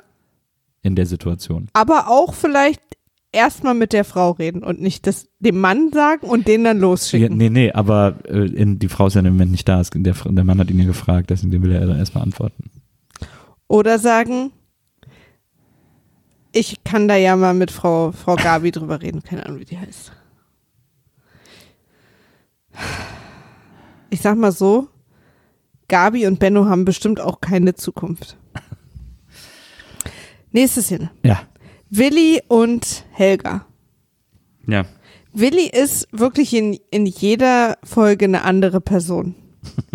In der Situation. Aber auch vielleicht erstmal mit der Frau reden und nicht das dem Mann sagen und den dann Ja, losschicken. nee, nee, aber äh, in, die Frau ist ja im Moment nicht da. Es- Der, der Mann hat ihn ja gefragt, deswegen will er dann erstmal antworten. Oder sagen, ich kann da ja mal mit Frau, Frau Gabi drüber reden. Keine Ahnung, wie die heißt. Ich sag mal so, Gabi und Benno haben bestimmt auch keine Zukunft. Nächste Szene. Ja. Willi und Helga. Ja. Willi ist wirklich in, in jeder Folge eine andere Person.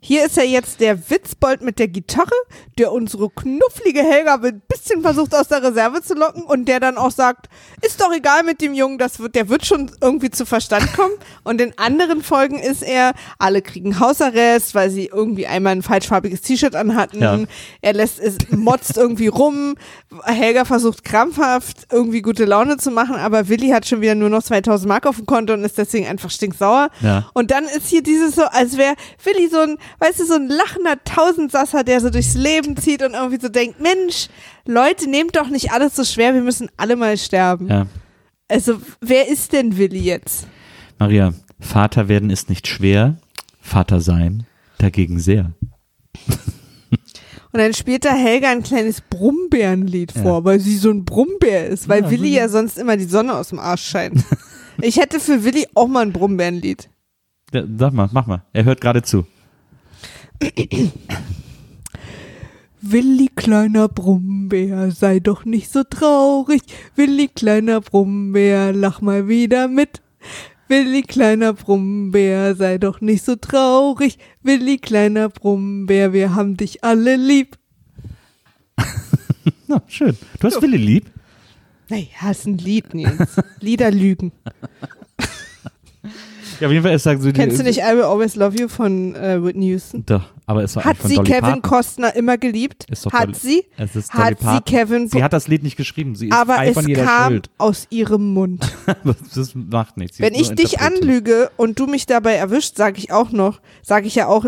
Hier ist er jetzt der Witzbold mit der Gitarre, der unsere knufflige Helga ein bisschen versucht aus der Reserve zu locken und der dann auch sagt, ist doch egal mit dem Jungen, das wird, der wird schon irgendwie zu Verstand kommen. Und in anderen Folgen ist er, alle kriegen Hausarrest, weil sie irgendwie einmal ein falschfarbiges T-Shirt anhatten. Ja. Er lässt es, motzt irgendwie rum. Helga versucht krampfhaft irgendwie gute Laune zu machen, aber Willi hat schon wieder nur noch 2000 Mark auf dem Konto und ist deswegen einfach stinksauer. Ja. Und dann ist hier dieses so, als wäre Willi so ein, weißt du, so ein lachender Tausendsasser, der so durchs Leben zieht und irgendwie so denkt, Mensch, Leute, nehmt doch nicht alles so schwer, wir müssen alle mal sterben. Ja. Also, wer ist denn Willi jetzt? Maria, Vater werden ist nicht schwer, Vater sein dagegen sehr. Und dann spielt da Helga ein kleines Brummbärenlied Ja. vor, weil sie so ein Brummbär ist, weil Ja, Willi ja sonst immer die Sonne aus dem Arsch scheint. ich hätte für Willi auch mal ein Brummbärenlied. Ja, Sag mal, mach mal. Er hört gerade zu. Willi, kleiner Brummbär, sei doch nicht so traurig. Willi, kleiner Brummbär, lach mal wieder mit. Willi, kleiner Brummbär, sei doch nicht so traurig. Willi, kleiner Brummbär, wir haben dich alle lieb. Na, schön. Du hast Willi lieb. Naja, ist ein Lied, Nils. Lieder lügen. Ja, auf jeden Fall, es sagt so Kennst du nicht I Will Always Love You von äh, Whitney Houston? Doch, aber es war Hat von sie Dolly Kevin Parton. Costner immer geliebt? Ist doch Hat Dolly- sie? Es ist Dolly Hat sie Parton. Kevin Sie hat das Lied nicht geschrieben. Sie ist aber frei es von jeder kam Schuld. aus ihrem Mund. das macht nichts. Sie Wenn ist ich nur dich interpretiert. anlüge und du mich dabei erwischt, sage ich auch noch, sage ich ja auch,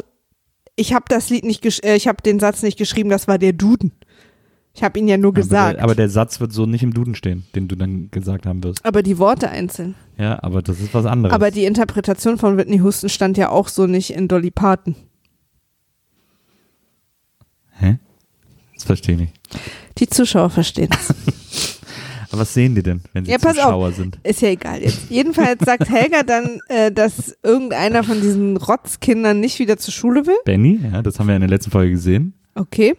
ich habe das Lied nicht, gesch- äh, ich habe den Satz nicht geschrieben, das war der Duden. Ich habe ihn ja nur gesagt. Aber der, aber der Satz wird so nicht im Duden stehen, den du dann gesagt haben wirst. aber die Worte einzeln. Ja, aber das ist was anderes. Aber die Interpretation von Whitney Houston stand ja auch so nicht in Dolly Parton. Hä? Das verstehe ich nicht. Die Zuschauer verstehen es. Aber was sehen die denn, wenn sie Ja, pass auf. Zuschauer sind? Ist ja egal jetzt. Jedenfalls sagt Helga dann, äh, dass irgendeiner von diesen Rotzkindern nicht wieder zur Schule will. Benny, ja, das haben wir in der letzten Folge gesehen. Okay.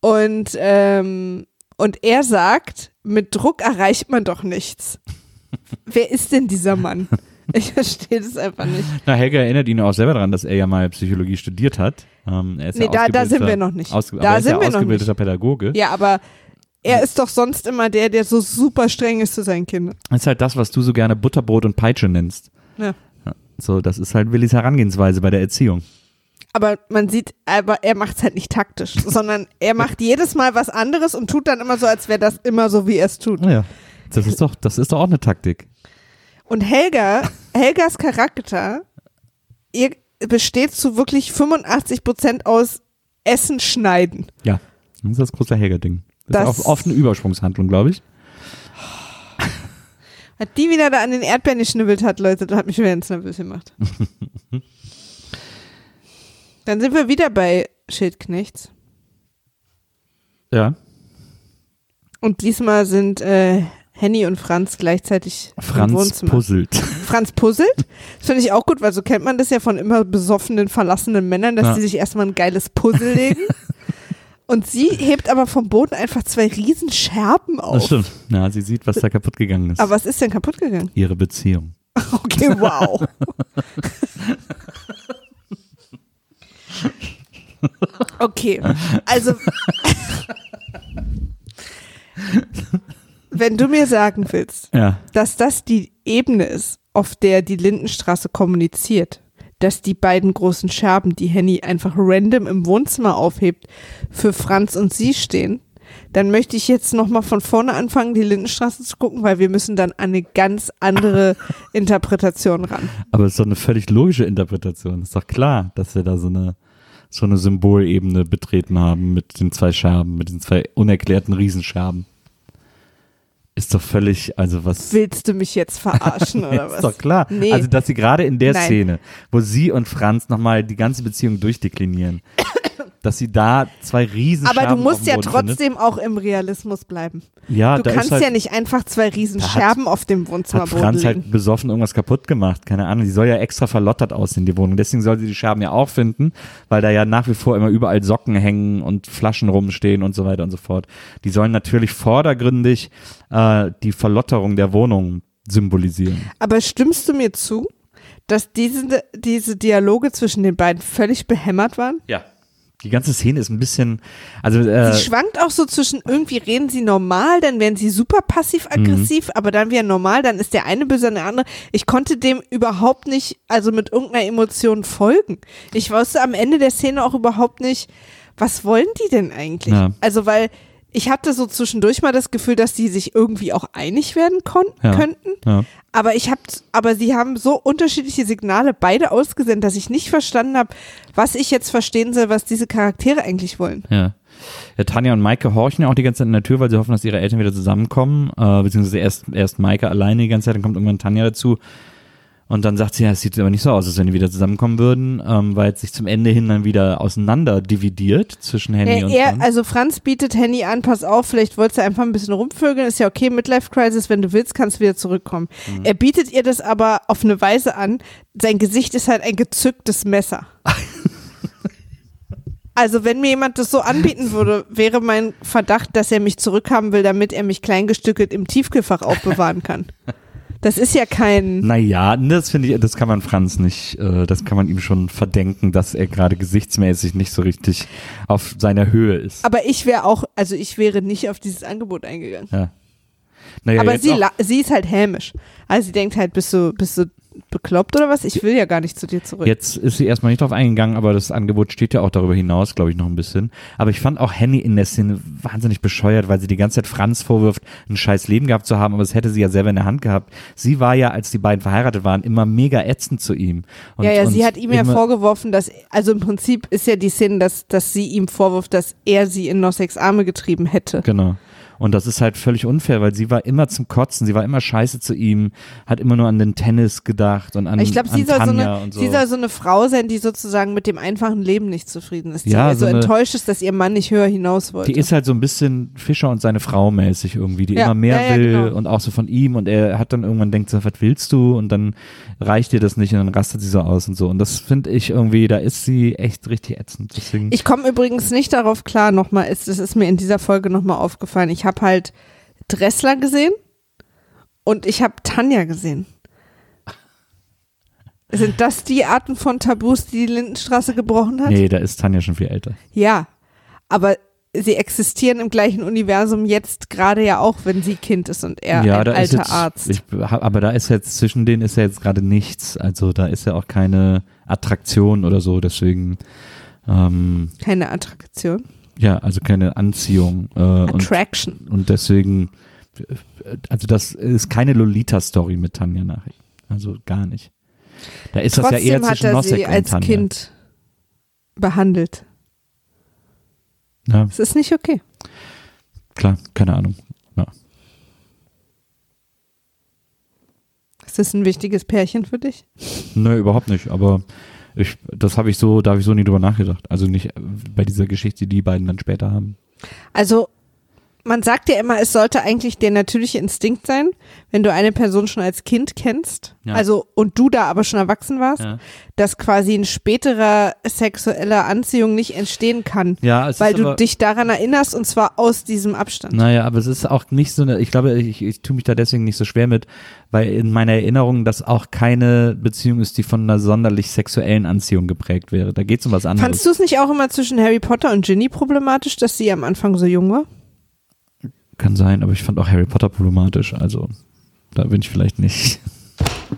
Und, ähm, und er sagt, mit Druck erreicht man doch nichts. Wer ist denn dieser Mann? Ich verstehe das einfach nicht. Na, Helga erinnert ihn auch selber daran, dass er ja mal Psychologie studiert hat. Ähm, Nee, ja da, da sind wir noch nicht. Ausge da er sind ja wir noch ausgebildeter nicht. Pädagoge. Ja, aber er ist doch sonst immer der, der so super streng ist zu seinen Kindern. Das ist halt das, was du so gerne Butterbrot und Peitsche nennst. Ja, So, das ist halt Willis Herangehensweise bei der Erziehung. Aber man sieht, aber er macht es halt nicht taktisch, sondern er macht jedes Mal was anderes und tut dann immer so, als wäre das immer so, wie er es tut. Naja, das ist doch, das ist doch auch eine Taktik. Und Helga, Helgas Charakter, ihr besteht zu wirklich 85 Prozent aus Essen schneiden. Ja, das ist das große Helga-Ding. Das, Das- ist auch oft eine Übersprungshandlung, glaube ich. Hat die wieder da an den Erdbeeren geschnibbelt hat, Leute, das hat mich schon ganz nervös gemacht. Dann sind wir wieder bei Schildknechts. Ja. Und diesmal sind äh, Henny und Franz gleichzeitig im Franz Wohnzimmer. puzzelt. Franz puzzelt. Das finde ich auch gut, weil so kennt man das ja von immer besoffenen, verlassenen Männern, dass Ja. die sich erstmal ein geiles Puzzle legen. Und sie hebt aber vom Boden einfach zwei riesen Scherben Das auf. stimmt. Ja, sie sieht, was da kaputt gegangen ist. Aber was ist denn kaputt gegangen? Ihre Beziehung. Okay, wow. Okay, also wenn du mir sagen willst, Ja. dass das die Ebene ist, auf der die Lindenstraße kommuniziert, dass die beiden großen Scherben, die Henny einfach random im Wohnzimmer aufhebt, für Franz und sie stehen, dann möchte ich jetzt nochmal von vorne anfangen, die Lindenstraße zu gucken, weil wir müssen dann an eine ganz andere Interpretation ran. Aber es ist doch eine völlig logische Interpretation. Ist doch klar, dass wir da so eine, so eine Symbolebene betreten haben mit den zwei Scherben, mit den zwei unerklärten Riesenscherben. Ist doch völlig, also was. Willst du mich jetzt verarschen oder ist was? doch klar. Nee. Also, dass sie gerade in der Nein. Szene, wo sie und Franz nochmal die ganze Beziehung durchdeklinieren, dass sie da zwei Riesenscherben Aber du auf musst ja Boden findet. trotzdem auch im Realismus bleiben. Ja, Du da kannst ist halt, ja nicht einfach zwei riesen Da hat- Scherben auf dem Wohnzimmerboden hat Franz legen. halt besoffen irgendwas kaputt gemacht. Keine Ahnung. Die soll ja extra verlottert aussehen, die Wohnung. Deswegen soll sie die Scherben ja auch finden, weil da ja nach wie vor immer überall Socken hängen und Flaschen rumstehen und so weiter und so fort. Die sollen natürlich vordergründig äh, die Verlotterung der Wohnung symbolisieren. Aber stimmst du mir zu, dass diese, diese Dialoge zwischen den beiden völlig behämmert waren? Ja. Die ganze Szene ist ein bisschen, also äh, Sie schwankt auch so zwischen, irgendwie reden sie normal, dann werden sie super passiv-aggressiv, Mhm. aber dann wieder normal, dann ist der eine böse und der andere. Ich konnte dem überhaupt nicht, also mit irgendeiner Emotion folgen. Ich wusste am Ende der Szene auch überhaupt nicht, was wollen die denn eigentlich? Ja. Also, weil Ich hatte so zwischendurch mal das Gefühl, dass die sich irgendwie auch einig werden kon Ja. könnten. Ja. Aber ich habe, aber sie haben so unterschiedliche Signale beide ausgesendet, dass ich nicht verstanden habe, was ich jetzt verstehen soll, was diese Charaktere eigentlich wollen. Ja. ja. Tanja und Maike horchen ja auch die ganze Zeit in der Tür, weil sie hoffen, dass ihre Eltern wieder zusammenkommen. Äh, beziehungsweise erst, erst Maike alleine die ganze Zeit, dann kommt irgendwann Tanja dazu. Und dann sagt sie, ja, es sieht aber nicht so aus, als wenn die wieder zusammenkommen würden, ähm, weil es sich zum Ende hin dann wieder auseinander dividiert zwischen Henny und er, Franz. also Franz bietet Henny an, pass auf, vielleicht wolltest du einfach ein bisschen rumvögeln, ist ja okay, Midlife Crisis, wenn du willst, kannst du wieder zurückkommen. Mhm. Er bietet ihr das aber auf eine Weise an, sein Gesicht ist halt ein gezücktes Messer. Also wenn mir jemand das so anbieten würde, wäre mein Verdacht, dass er mich zurückhaben will, damit er mich kleingestückelt im Tiefkühlfach aufbewahren kann. Das ist ja kein. Naja, das finde ich, das kann man Franz nicht, äh, das kann man ihm schon verdenken, dass er gerade gesichtsmäßig nicht so richtig auf seiner Höhe ist. Aber ich wäre auch, also ich wäre nicht auf dieses Angebot eingegangen. Ja. Naja, Aber sie, sie ist halt hämisch. Also sie denkt halt, bist du, bist du bekloppt oder was? Ich will ja gar nicht zu dir zurück. Jetzt ist sie erstmal nicht drauf eingegangen, aber das Angebot steht ja auch darüber hinaus, glaube ich, noch ein bisschen. Aber ich fand auch Henny in der Szene wahnsinnig bescheuert, weil sie die ganze Zeit Franz vorwirft, ein scheiß Leben gehabt zu haben, aber das hätte sie ja selber in der Hand gehabt. Sie war ja, als die beiden verheiratet waren, immer mega ätzend zu ihm. Und, ja, ja, sie hat ihm ja vorgeworfen, dass, also im Prinzip ist ja die Szene, dass, dass sie ihm vorwirft, dass er sie in Nossex Arme getrieben hätte. Genau. Und das ist halt völlig unfair, weil sie war immer zum Kotzen, sie war immer scheiße zu ihm, hat immer nur an den Tennis gedacht und an, Ich glaube, sie, soll so eine, so. sie soll so eine Frau sein, die sozusagen mit dem einfachen Leben nicht zufrieden ist. Die Ja, so so eine- enttäuscht ist, dass ihr Mann nicht höher hinaus wollte. Die ist halt so ein bisschen Fischer und seine Frau mäßig irgendwie, die Ja, immer mehr ja, will genau. und auch so von ihm und er hat dann irgendwann denkt so, was willst du? Und dann reicht dir das nicht und dann rastet sie so aus und so. Und das finde ich irgendwie, da ist sie echt richtig ätzend. Deswegen, Ich komme übrigens nicht darauf klar, nochmal, ist, das ist mir in dieser Folge nochmal aufgefallen. Ich habe halt Dressler gesehen und ich habe Tanja gesehen. Sind das die Arten von Tabus, die die Lindenstraße gebrochen hat? nee, da ist Tanja schon viel älter. Ja, aber sie existieren im gleichen Universum jetzt gerade ja auch, wenn sie Kind ist und er ja, ein alter jetzt, Arzt. Ich, aber da ist jetzt, zwischen denen ist ja jetzt gerade nichts. Also da ist ja auch keine Attraktion oder so, deswegen, ähm, Keine Attraktion. Ja, also keine Anziehung. Äh, und Attraction. Und deswegen, also das ist keine Lolita-Story mit Tanja Nachricht. Also gar nicht. Da ist das ja eher Trotzdem hat zwischen er Nosek sie und als Tanja. Kind behandelt. Ja, Das ist nicht okay. klar, keine Ahnung. Ja. Ist das ein wichtiges Pärchen für dich? Nö, überhaupt nicht. Aber ich, das habe ich so, da habe ich so nie drüber nachgedacht. Also nicht bei dieser Geschichte, die die beiden dann später haben. Also, man sagt ja immer, es sollte eigentlich der natürliche Instinkt sein, wenn du eine Person schon als Kind kennst, Ja. also und du da aber schon erwachsen warst, Ja, dass quasi ein späterer sexueller Anziehung nicht entstehen kann, ja weil du aber, dich daran erinnerst und zwar aus diesem Abstand. Naja, aber es ist auch nicht so eine, ich glaube, ich, ich tue mich da deswegen nicht so schwer mit, weil in meiner Erinnerung das auch keine Beziehung ist, die von einer sonderlich sexuellen Anziehung geprägt wäre. Da geht es um was anderes. Fandst du es nicht auch immer zwischen Harry Potter und Ginny problematisch, dass sie am Anfang so jung war? Kann sein, aber ich fand auch Harry Potter problematisch, also da bin ich vielleicht nicht.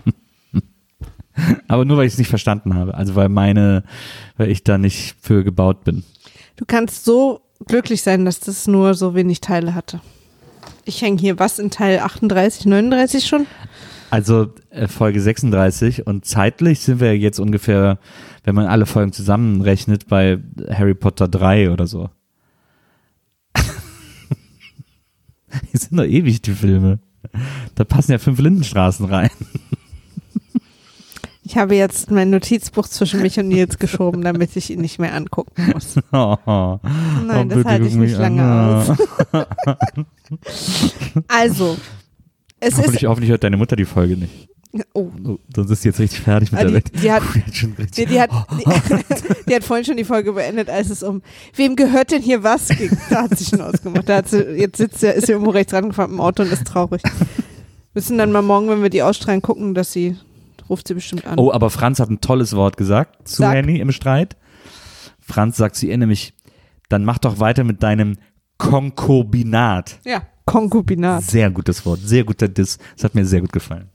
aber nur weil ich es nicht verstanden habe, also weil meine, weil ich da nicht für gebaut bin. Du kannst so glücklich sein, dass das nur so wenig Teile hatte. Ich hänge hier was in Teil 38, 39 schon? Also äh, Folge 36 und zeitlich sind wir jetzt ungefähr, wenn man alle Folgen zusammenrechnet, bei Harry Potter 3 oder so. Die sind doch ewig, die Filme. Da passen ja fünf Lindenstraßen rein. Ich habe jetzt mein Notizbuch zwischen mich und Nils geschoben, damit ich ihn nicht mehr angucken muss. Oh, Nein, das bitte halte ich nicht lange an. aus. Also, es ist. Hoffentlich, hoffentlich hört deine Mutter die Folge nicht. Oh, Oh, sonst ist sie jetzt richtig fertig mit Ah, der die- Welt. die hat- Die hat schon die, richtig, die, hat, die, die hat vorhin schon die Folge beendet, als es um wem gehört denn hier was ging. Da hat sie schon ausgemacht. Da hat sie, jetzt sitzt sie, ist sie irgendwo rechts rangefahren im Auto und ist traurig. Müssen dann mal morgen, wenn wir die ausstrahlen, gucken, dass sie, ruft sie bestimmt an. Oh, aber Franz hat ein tolles Wort gesagt zu Sag. Henny im Streit. Franz sagt zu ihr nämlich, dann mach doch weiter mit deinem Konkubinat. Ja, Konkubinat. Sehr gutes Wort, sehr guter Diss. Das hat mir sehr gut gefallen.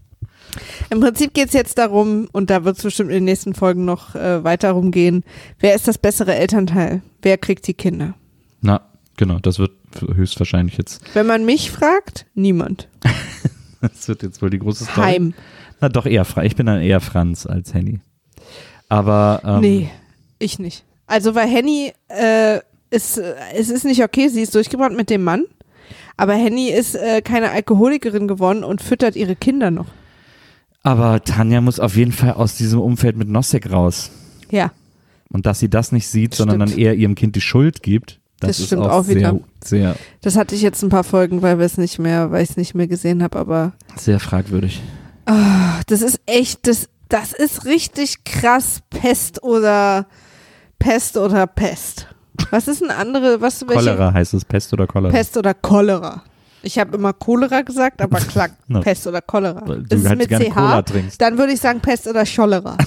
Im Prinzip geht es jetzt darum, und da wird es bestimmt in den nächsten Folgen noch äh, weiter rumgehen, wer ist das bessere Elternteil? Wer kriegt die Kinder? Na, genau, das wird höchstwahrscheinlich jetzt. Wenn man mich fragt, niemand. Das wird jetzt wohl die große Story. Heim. Na doch eher Franz. Ich bin dann eher Franz als Henny. Aber ähm, Nee, ich nicht. Also weil Henny äh, ist, äh, es ist nicht okay, sie ist durchgebrannt mit dem Mann, aber Henny ist äh, keine Alkoholikerin geworden und füttert ihre Kinder noch. Aber Tanja muss auf jeden Fall aus diesem Umfeld mit Nosek raus. Ja, Und dass sie das nicht sieht, sondern Stimmt. dann eher ihrem Kind die Schuld gibt, das, Das ist stimmt auch, auch wieder. sehr, sehr, das hatte ich jetzt ein paar Folgen, weil wir es nicht mehr, weil ich es nicht mehr gesehen habe, aber sehr fragwürdig. ach, das ist echt, das, das ist richtig krass Pest oder Pest oder Pest. Was ist ein andere, was welche? Cholera heißt es, Pest oder Cholera? Pest oder Cholera. Ich habe immer Cholera gesagt, aber klar, No. Pest oder Cholera. Ist du es halt mit CH? Cola trinkst. Dann würde ich sagen Pest oder Cholera.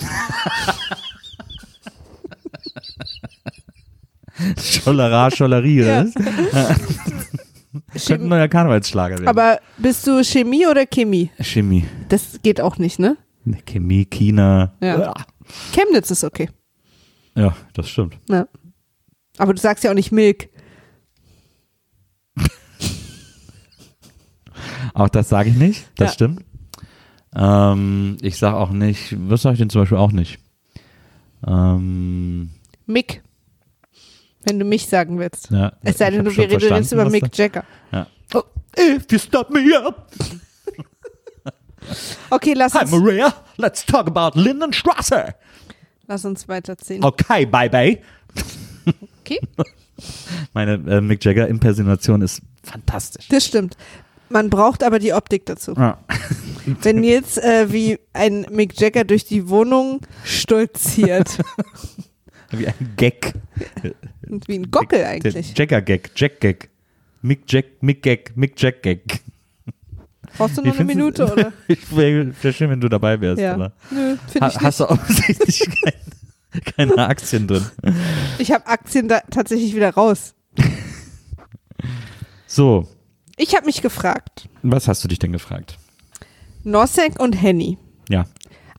Cholera, Cholerie, oder Ja. Könnte ein neuer Karnevalsschlager werden. Aber bist du Chemie oder Chemie? Chemie. Das geht auch nicht, ne? Ne, Chemie, China. Ja. Chemnitz ist okay. Ja, das stimmt. Ja. Aber du sagst ja auch nicht Milk. Auch das sage ich nicht, das Ja. stimmt. Ähm, ich sage auch nicht, was sage ich denn zum Beispiel auch nicht? Ähm, Mick. Wenn du mich sagen willst. ja, Es sei denn, du verstanden, über Mick Jagger. Ja. Oh, if you stop me up, Okay, lass hi uns, Maria, let's talk about Lindenstraße. lass uns weiterziehen. Okay, bye bye. Okay, Meine äh, Mick Jagger Impersonation ist fantastisch. das stimmt. Man braucht aber die Optik dazu. Ja. Wenn jetzt äh, wie ein Mick Jagger durch die Wohnung stolziert. Wie ein Gag. wie ein Gockel eigentlich. Jagger-Gag, Jack-Gag. Mick Jack, Mick Gag, Mick Jack Gag. Brauchst du noch eine Minute, oder? Ich wäre wär schön, wenn du dabei wärst. Ja. Aber Nö, finde ich ha nicht. hast du offensichtlich kein, keine Aktien drin. Ich habe Aktien da tatsächlich wieder raus. So, Ich habe mich gefragt, was hast du dich denn gefragt? Nosek und Henny, Ja.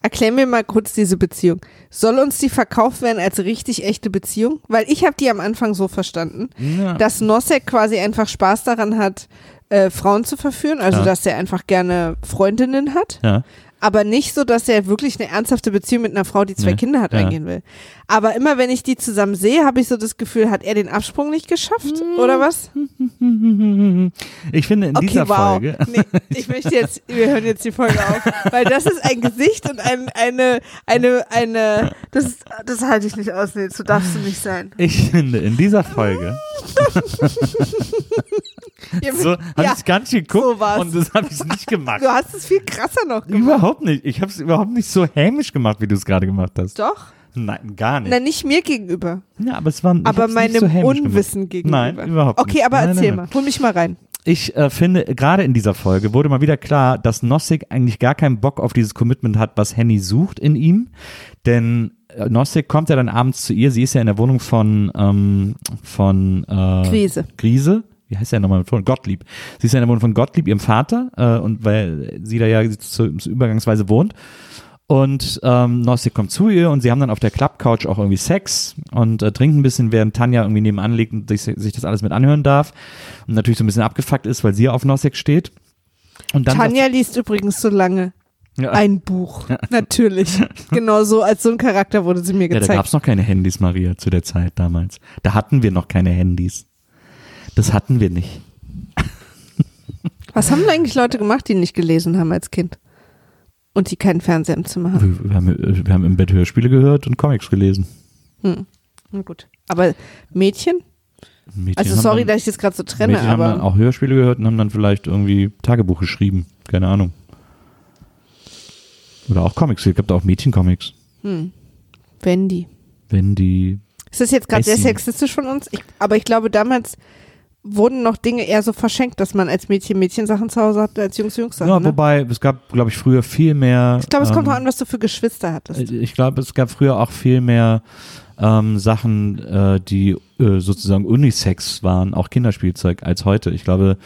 erklär mir mal kurz diese Beziehung. Soll uns die verkauft werden als richtig echte Beziehung? Weil ich habe die am Anfang so verstanden, ja. dass Nosek quasi einfach Spaß daran hat, äh, Frauen zu verführen, also Ja. dass er einfach gerne Freundinnen hat, ja. Aber nicht so, dass er wirklich eine ernsthafte Beziehung mit einer Frau, die zwei Nee. Kinder hat, Ja. eingehen will. Aber immer wenn ich die zusammen sehe, habe ich so das Gefühl, hat er den Absprung nicht geschafft Hm. oder was? Ich finde in Okay, dieser wow. Folge. Nee, ich möchte jetzt, wir hören jetzt die Folge auf, weil das ist ein Gesicht und ein, eine, eine, eine, das, das halte ich nicht aus. Nee, so darfst du nicht sein. Ich finde in dieser Folge. So habe ja, ich gar nicht geguckt so war's. und das habe ich nicht gemacht. du hast es viel krasser noch gemacht. Überhaupt nicht. Ich habe es überhaupt nicht so hämisch gemacht, wie du es gerade gemacht hast. Doch? Nein, gar nicht. Na, nicht mir gegenüber, Ja, aber es war aber meinem so Unwissen gegenüber. Nein, überhaupt Okay, nicht. aber Nein, erzähl nein, mal. Hol mich mal rein. Ich äh, finde, gerade in dieser Folge wurde mal wieder klar, dass Nossig eigentlich gar keinen Bock auf dieses Commitment hat, was Henny sucht in ihm. Denn äh, Nossig kommt ja dann abends zu ihr. Sie ist ja in der Wohnung von, ähm, von äh, Krise. Krise. Wie heißt der nochmal? Von Gottlieb. Sie ist ja in der Wohnung von Gottlieb, ihrem Vater, äh, und weil sie da ja zu, zu übergangsweise wohnt. Und ähm, Nossig kommt zu ihr und sie haben dann auf der Klappcouch auch irgendwie Sex und äh, trinken ein bisschen, während Tanja irgendwie nebenan liegt und sich, sich das alles mit anhören darf. Und natürlich so ein bisschen abgefuckt ist, weil sie auf Nossig steht. Und dann Tanja liest übrigens so lange Ja. ein Buch. Natürlich. genau so, als so ein Charakter wurde sie mir Ja, da gezeigt. gab es noch keine Handys, Maria, zu der Zeit damals. Da hatten wir noch keine Handys. Das hatten wir nicht. Was haben denn eigentlich Leute gemacht, die nicht gelesen haben als Kind? Und die keinen Fernseher im Zimmer haben? Wir, wir, haben, wir haben im Bett Hörspiele gehört und Comics gelesen. Hm. Na gut. Aber Mädchen? Mädchen Also sorry, dann, dass ich das gerade so trenne, Mädchen haben dann aber auch Hörspiele gehört und haben dann vielleicht irgendwie Tagebuch geschrieben. Keine Ahnung. Oder auch Comics. Es gibt auch Mädchencomics. hm. Wendy. Wenn die. Ist das jetzt gerade sehr sexistisch von uns? Ich, aber ich glaube, damals wurden noch Dinge eher so verschenkt, dass man als Mädchen Mädchensachen zu Hause hatte, als Jungs Jungs Sachen. Ja, ne? wobei, es gab, glaube ich, früher viel mehr. Ich glaube, es kommt ähm, noch an, was du für Geschwister hattest. Ich glaube, es gab früher auch viel mehr ähm, Sachen, äh, die äh, sozusagen Unisex waren, auch Kinderspielzeug, als heute. Ich glaube,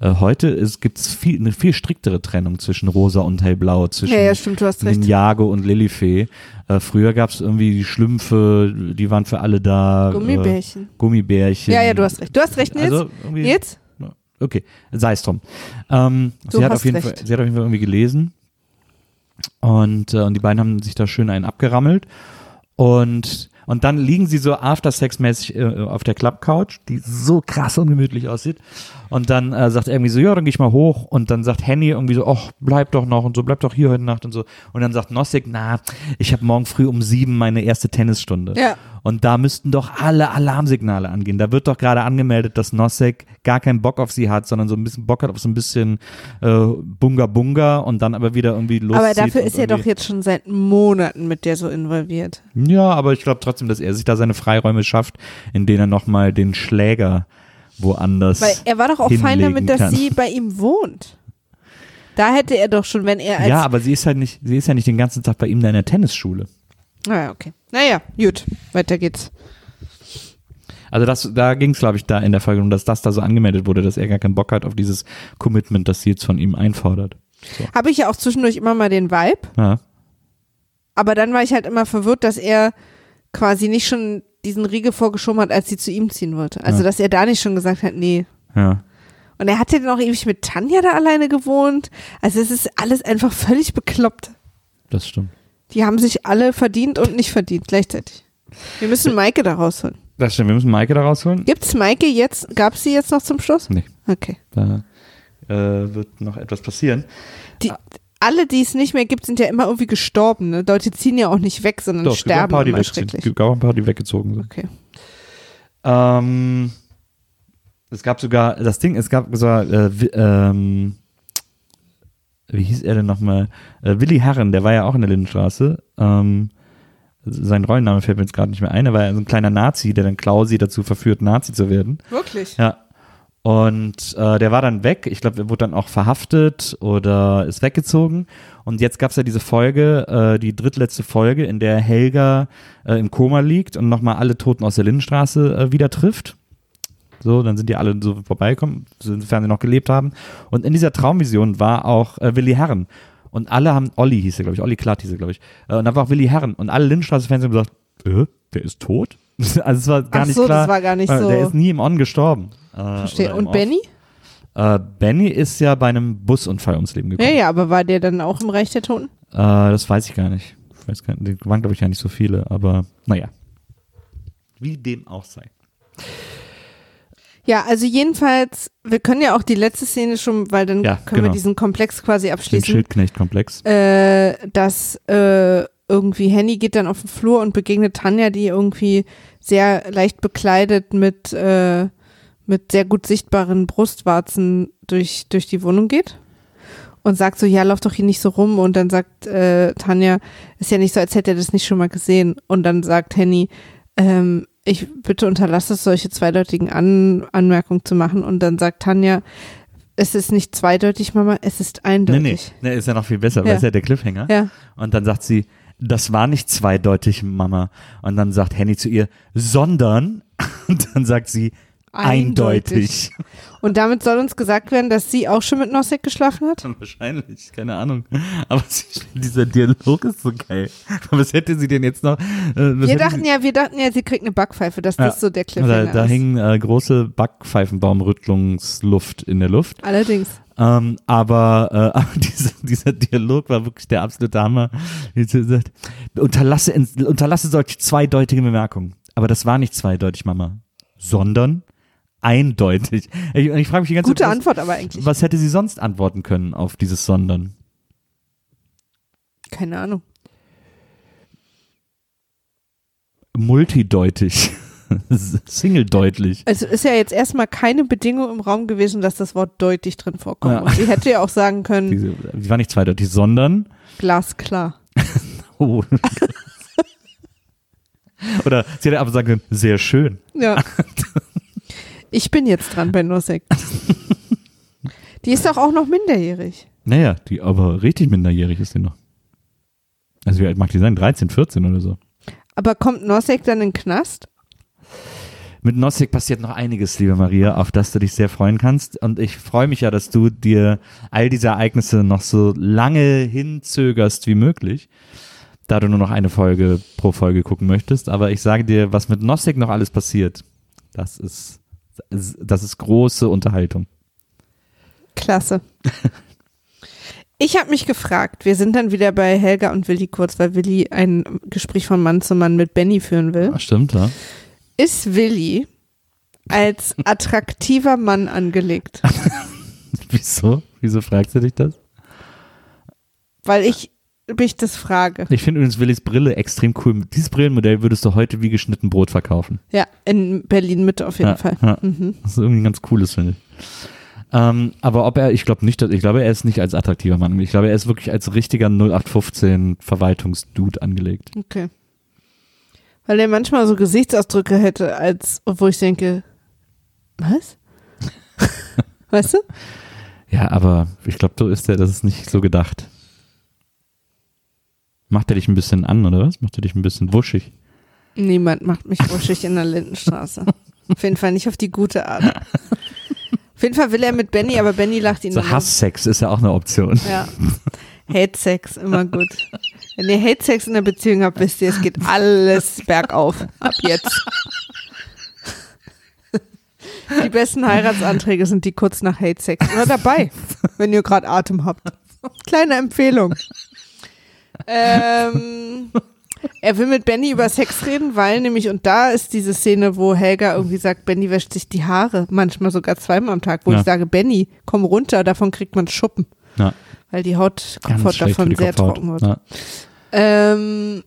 äh, heute gibt es viel, eine viel striktere Trennung zwischen rosa und hellblau, zwischen Ja, ja, stimmt. Ninjago und Lilifee. Äh, früher gab es irgendwie die Schlümpfe, die waren für alle da. Gummibärchen. Äh, Gummibärchen. Ja, ja, du hast recht. Du hast recht, Nils. Also Nils? Okay, sei es drum. Ähm, sie, hat auf jeden recht. Fall, sie hat auf jeden Fall irgendwie gelesen und, äh, und die beiden haben sich da schön einen abgerammelt und und dann liegen sie so after-sex-mäßig äh, auf der Club-Couch, die so krass ungemütlich aussieht. Und dann äh, sagt er irgendwie so, ja, dann geh ich mal hoch. Und dann sagt Henny irgendwie so, ach, bleib doch noch und so, bleib doch hier heute Nacht und so. Und dann sagt Nossig, na, ich habe morgen früh um sieben meine erste Tennisstunde. Ja. Und da müssten doch alle Alarmsignale angehen. Da wird doch gerade angemeldet, dass Nosek gar keinen Bock auf sie hat, sondern so ein bisschen Bock hat auf so ein bisschen äh, Bunga Bunga und dann aber wieder irgendwie loszieht. Aber dafür ist er doch jetzt schon seit Monaten mit der so involviert. Ja, aber ich glaube trotzdem, dass er sich da seine Freiräume schafft, in denen er nochmal den Schläger woanders. Weil er war doch auch fein damit, dass kann. sie bei ihm wohnt. Da hätte er doch schon, wenn er als. Ja, aber sie ist halt nicht, sie ist ja nicht den ganzen Tag bei ihm da in der Tennisschule. Naja, okay. Naja, gut. Weiter geht's. Also das, da ging es, glaube ich, da in der Folge um, dass das da so angemeldet wurde, dass er gar keinen Bock hat auf dieses Commitment, das sie jetzt von ihm einfordert. Habe ich ja auch zwischendurch immer mal den Vibe. Ja. Aber dann war ich halt immer verwirrt, dass er quasi nicht schon diesen Riegel vorgeschoben hat, als sie zu ihm ziehen wollte. Also, Ja. dass er da nicht schon gesagt hat, nee. Ja. Und er hat ja dann auch ewig mit Tanja da alleine gewohnt. Also, es ist alles einfach völlig bekloppt. Das stimmt. Die haben sich alle verdient und nicht verdient gleichzeitig. Wir müssen Maike da rausholen. Das stimmt. Wir müssen Maike da rausholen. Gibt's Maike jetzt? Gab's sie jetzt noch zum Schluss? Nee. Okay. Da äh, wird noch etwas passieren. Die, alle, die es nicht mehr gibt, sind ja immer irgendwie gestorben. Ne? Leute ziehen ja auch nicht weg, sondern Doch, es gibt sterben sind. Es gibt auch ein paar, die weggezogen sind. Okay. Ähm, es gab sogar, das Ding, es gab sogar, äh, ähm, wie hieß er denn nochmal? Äh, Willi Herren, der war ja auch in der Lindenstraße. Ähm, sein Rollenname fällt mir jetzt gerade nicht mehr ein. Er war ja so ein kleiner Nazi, der dann Klausi dazu verführt, Nazi zu werden. Wirklich? Ja. Und äh, der war dann weg. Ich glaube, er wurde dann auch verhaftet oder ist weggezogen. Und jetzt gab es ja diese Folge, äh, die drittletzte Folge, in der Helga äh, im Koma liegt und nochmal alle Toten aus der Lindenstraße äh, wieder trifft. So, dann sind die alle so vorbeigekommen, sofern sie noch gelebt haben. Und in dieser Traumvision war auch äh, Willi Herren. Und alle haben, Olli hieß er, glaube ich, Olli Klatt hieß er, glaube ich. Äh, und da war auch Willi Herren. Und alle Lindenstraße-Fans haben gesagt, äh, der ist tot? also es war gar Ach nicht so, klar. das war gar nicht äh, so. Der ist nie im On gestorben. Äh, Verstehe. Und. Benny? Äh, Benny ist ja bei einem Busunfall ums Leben Ja, gekommen. ja, aber war der dann auch im Reich der Toten? Äh, das weiß ich gar nicht. Ich weiß gar nicht. Die waren, glaube ich, ja nicht so viele, aber naja. Wie dem auch sei. Ja, also jedenfalls, wir können ja auch die letzte Szene schon, weil dann Ja, können wir genau. diesen Komplex quasi Den abschließen. Schildknecht-Komplex. äh, dass äh, irgendwie Henny geht dann auf den Flur und begegnet Tanja, die irgendwie sehr leicht bekleidet mit, äh, mit sehr gut sichtbaren Brustwarzen durch, durch die Wohnung geht. Und sagt so, ja, lauf doch hier nicht so rum. Und dann sagt äh, Tanja, ist ja nicht so, als hätte er das nicht schon mal gesehen. Und dann sagt Henny, ähm, ich bitte unterlasse es, solche zweideutigen An Anmerkungen zu machen. Und dann sagt Tanja, es ist nicht zweideutig, Mama, es ist Nee, eindeutig. nee, nee, ist ja noch viel besser, weil Ja. ist ja der Cliffhanger. Ja. Und dann sagt sie, das war nicht zweideutig, Mama. Und dann sagt Henny zu ihr, sondern, und dann sagt sie, eindeutig. Und damit soll uns gesagt werden, dass sie auch schon mit Nosek geschlafen hat? Wahrscheinlich, keine Ahnung. Aber sie, dieser Dialog ist so geil. Was hätte sie denn jetzt noch? Äh, Wir dachten sie, ja, wir dachten ja, sie kriegt eine Backpfeife, dass das so der da, Cliffhanger da ist. hing äh, große Backpfeifenbaumrüttlungsluft in der Luft. Allerdings. Ähm, aber, äh, aber dieser, dieser Dialog war wirklich der absolute Hammer. Wie sie sagt, unterlasse, unterlasse solche zweideutige Bemerkungen. Aber das war nicht zweideutig, Mama, sondern eindeutig. Ich, ich frage mich die ganze Gute Zeit, was, Antwort aber eigentlich. was hätte sie sonst antworten können auf dieses Sondern? Keine Ahnung. Multideutig. Singledeutlich. Also ist ja jetzt erstmal keine Bedingung im Raum gewesen, dass das Wort deutlich drin vorkommt. Ja. Und sie hätte ja auch sagen können, Diese, die war nicht zweideutig, sondern glasklar. oh. Oder sie hätte aber sagen können, sehr schön. Ja. Ich bin jetzt dran bei Nosek. Die ist doch auch noch minderjährig. Naja, die aber richtig minderjährig ist die noch. Also wie alt mag die sein? 13, 14 oder so. Aber kommt Nosek dann in den Knast? Mit Nossig passiert noch einiges, liebe Maria, auf das du dich sehr freuen kannst. Und ich freue mich ja, dass du dir all diese Ereignisse noch so lange hinzögerst wie möglich, da du nur noch eine Folge pro Folge gucken möchtest. Aber ich sage dir, was mit Nossig noch alles passiert, das ist, das ist große Unterhaltung. Klasse. Ich habe mich gefragt, wir sind dann wieder bei Helga und Willi kurz, weil Willi ein Gespräch von Mann zu Mann mit Benny führen will. Ah, Stimmt, ja. Ist Willi als attraktiver Mann angelegt? Wieso? Wieso fragst du dich das? Weil ich mich das frage. Ich finde übrigens Willis Brille extrem cool. Dieses Brillenmodell würdest du heute wie geschnitten Brot verkaufen. Ja, in Berlin Mitte auf jeden Ja, Fall. ja. Mhm. Das ist irgendwie ein ganz cooles, finde ich. Ähm, aber ob er, ich glaube nicht, dass- ich glaube, er ist nicht als attraktiver Mann. Ich glaube, er ist wirklich als richtiger 0815 Verwaltungsdude angelegt. Okay. Weil er manchmal so Gesichtsausdrücke hätte, als wo ich denke, was? weißt du? Ja, aber ich glaube, so ist er, das ist nicht so gedacht. Macht er dich ein bisschen an, oder was? Macht er dich ein bisschen wuschig? Niemand macht mich wuschig in der Lindenstraße. Auf jeden Fall nicht auf die gute Art. Auf jeden Fall will er mit Benny, aber Benny lacht ihn So Hasssex ist ja auch eine Option. Ja. Hate Sex, immer gut. Wenn ihr Hate Sex in der Beziehung habt, wisst ihr, es geht alles bergauf. Ab jetzt. Die besten Heiratsanträge sind die kurz nach Hate Sex. Oder dabei, wenn ihr gerade Atem habt. Kleine Empfehlung. Ähm, er will mit Benny über Sex reden, weil nämlich, und da ist diese Szene, wo Helga irgendwie sagt, Benny wäscht sich die Haare, manchmal sogar zweimal am Tag, wo Ja. ich sage, Benny, komm runter, davon kriegt man Schuppen Ja, weil die Haut für davon die sehr Kopfhaut. trocken wird. Ja. Ähm,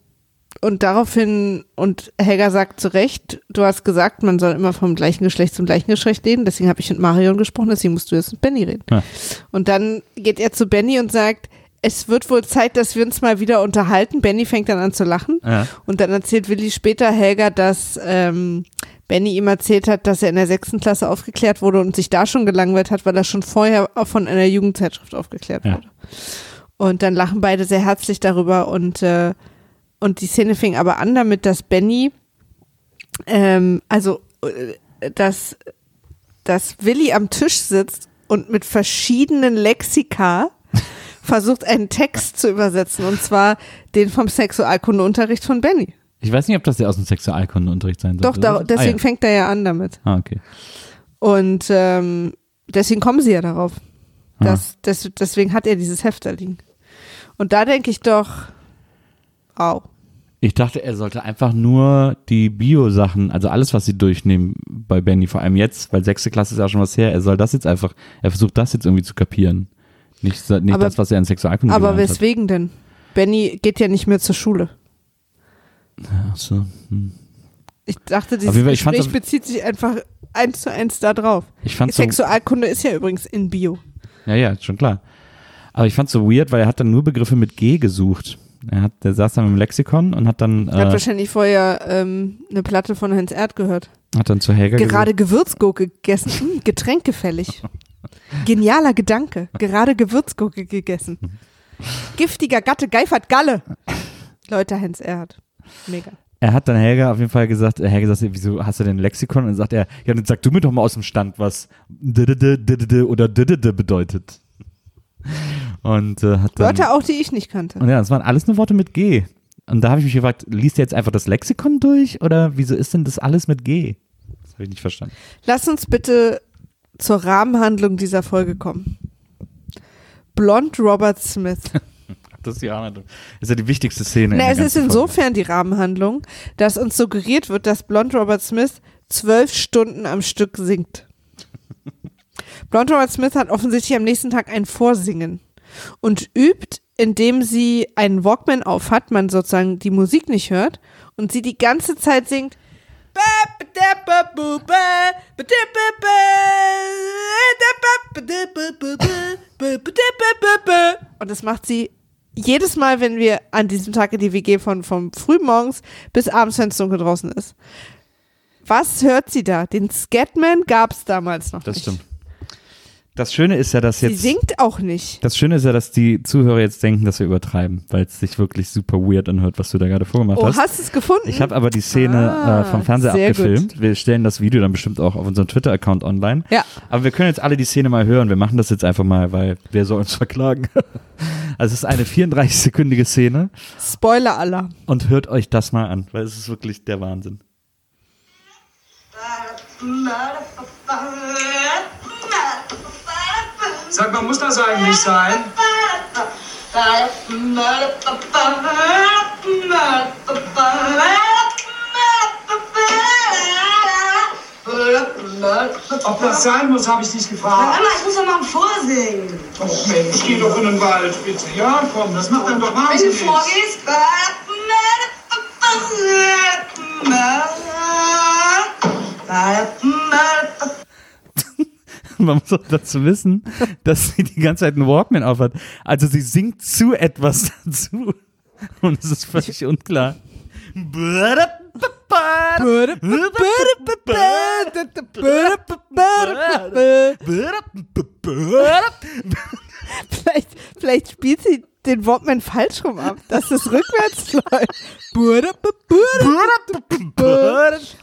und daraufhin, und Helga sagt zu Recht, du hast gesagt, man soll immer vom gleichen Geschlecht zum gleichen Geschlecht reden, deswegen habe ich mit Marion gesprochen, deswegen musst du jetzt mit Benny reden. Ja. Und dann geht er zu Benny und sagt, es wird wohl Zeit, dass wir uns mal wieder unterhalten. Benny fängt dann an zu lachen. Ja. Und dann erzählt Willi später Helga, dass ähm, Benny ihm erzählt hat, dass er in der sechsten Klasse aufgeklärt wurde und sich da schon gelangweilt hat, weil er schon vorher von einer Jugendzeitschrift aufgeklärt Ja. wurde. Und dann lachen beide sehr herzlich darüber und, äh, und die Szene fing aber an damit, dass Benny, ähm, also, äh, dass, dass Willi am Tisch sitzt und mit verschiedenen Lexika versucht, einen Text zu übersetzen und zwar den vom Sexualkundeunterricht von Benny. Ich weiß nicht, ob das der aus dem Sexualkundeunterricht sein Doch, sollte. da, oder? deswegen ah, fängt er ja an damit. ja. ah, okay. Und ähm, deswegen kommen sie ja darauf. Ah. Dass, des, deswegen hat er dieses Heft da liegen. Und da denke ich doch, au. Ich dachte, er sollte einfach nur die Bio-Sachen, also alles, was sie durchnehmen bei Benny, vor allem jetzt, weil sechste Klasse ist ja schon was her, er soll das jetzt einfach, er versucht das jetzt irgendwie zu kapieren. Nicht, nicht Aber- das, was er in Sexualkunde Aber weswegen denn? Benny geht ja nicht mehr zur Schule. hat. Ach so. Hm. Ich dachte, dieses ich fand Gespräch das- bezieht sich einfach eins zu eins da drauf. Ich fand so, Sexualkunde ist ja übrigens in Bio. ja, ja, schon klar. Aber ich fand so weird, weil er hat dann nur Begriffe mit G gesucht. Er hat, der saß dann im Lexikon und hat dann, Er hat äh, wahrscheinlich vorher ähm, eine Platte von Heinz Erd gehört. hat dann zu Helga Gerade Gewürzgurke gegessen. Hm, getränkefällig. Genialer Gedanke. Gerade Gewürzgurke gegessen. Giftiger Gatte geifert Galle. Leute, Heinz Erd. Mega. Er hat dann Helga auf jeden Fall gesagt, äh, Helga sagt, wieso hast du denn ein Lexikon? Und dann sagt er, ja, dann sag du mir doch mal aus dem Stand, was oder bedeutet. Und äh, hat dann, Wörter auch, die ich nicht kannte. und ja, das waren alles nur Worte mit G. Und da habe ich mich gefragt, liest er jetzt einfach das Lexikon durch oder wieso ist denn das alles mit G? Das habe ich nicht verstanden. Lass uns bitte zur Rahmenhandlung dieser Folge kommen. Blond Robert Smith. Das ist die Anleitung. Das ist ja die wichtigste Szene. Na, es ist ganzen Folge. insofern die Rahmenhandlung, dass uns suggeriert wird, dass Blond Robert Smith zwölf Stunden am Stück singt. Blond Robert Smith hat offensichtlich am nächsten Tag ein Vorsingen und übt, indem sie einen Walkman aufhat, man sozusagen die Musik nicht hört und sie die ganze Zeit singt. Und das macht sie jedes Mal, wenn wir an diesem Tag in die WG von vom frühmorgens bis abends, wenn es dunkel draußen ist. Was hört sie da? Den Scatman gab es damals noch Das nicht. stimmt. Das Schöne ist ja, dass Sie jetzt. singt auch nicht. Das Schöne ist ja, dass die Zuhörer jetzt denken, dass wir übertreiben, weil es sich wirklich super weird anhört, was du da gerade vorgemacht Oh, hast. hast du es gefunden? Ich habe aber die Szene Ah, äh, vom Fernseher abgefilmt. Wir stellen das Video dann bestimmt auch auf unserem Twitter-Account online. Ja. Aber wir können jetzt alle die Szene mal hören. Wir machen das jetzt einfach mal, weil wer soll uns verklagen? Also es ist eine 34-sekündige Szene Spoiler aller. und hört euch das mal an, weil es ist wirklich der Wahnsinn. Sag mal, muss das eigentlich sein? Ob das sein muss, habe ich dich gefragt. Mama, ich muss doch mal vorsingen. Oh Mensch, geh doch in den Wald, bitte. Ja, komm, das macht dann doch Wenn du wahnsinnig. vorgehst. Man muss auch dazu wissen, dass sie die ganze Zeit einen Walkman aufhat. Also sie singt zu etwas dazu. Und es ist völlig unklar. Vielleicht, vielleicht spielt sie den Walkman falsch rum ab, dass es rückwärts läuft.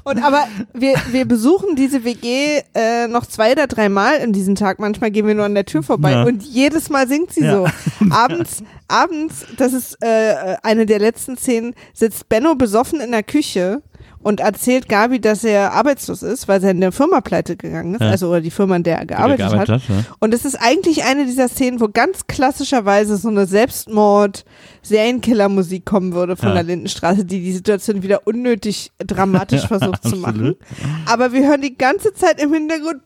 Und aber wir, wir besuchen diese WG äh, noch zwei oder drei Mal in diesem Tag. Manchmal gehen wir nur an der Tür vorbei Ja. und jedes Mal singt sie Ja. so. Abends, abends, das ist äh, eine der letzten Szenen, sitzt Benno besoffen in der Küche und erzählt Gabi, dass er arbeitslos ist, weil seine Firma pleite gegangen ist, Ja. also oder die Firma, in der er gearbeitet, gearbeitet hat. hat, ja. Und es ist eigentlich eine dieser Szenen, wo ganz klassischerweise so eine Selbstmord-Serienkiller-Musik kommen würde von Ja. der Lindenstraße, die die Situation wieder unnötig dramatisch versucht zu machen. Aber wir hören die ganze Zeit im Hintergrund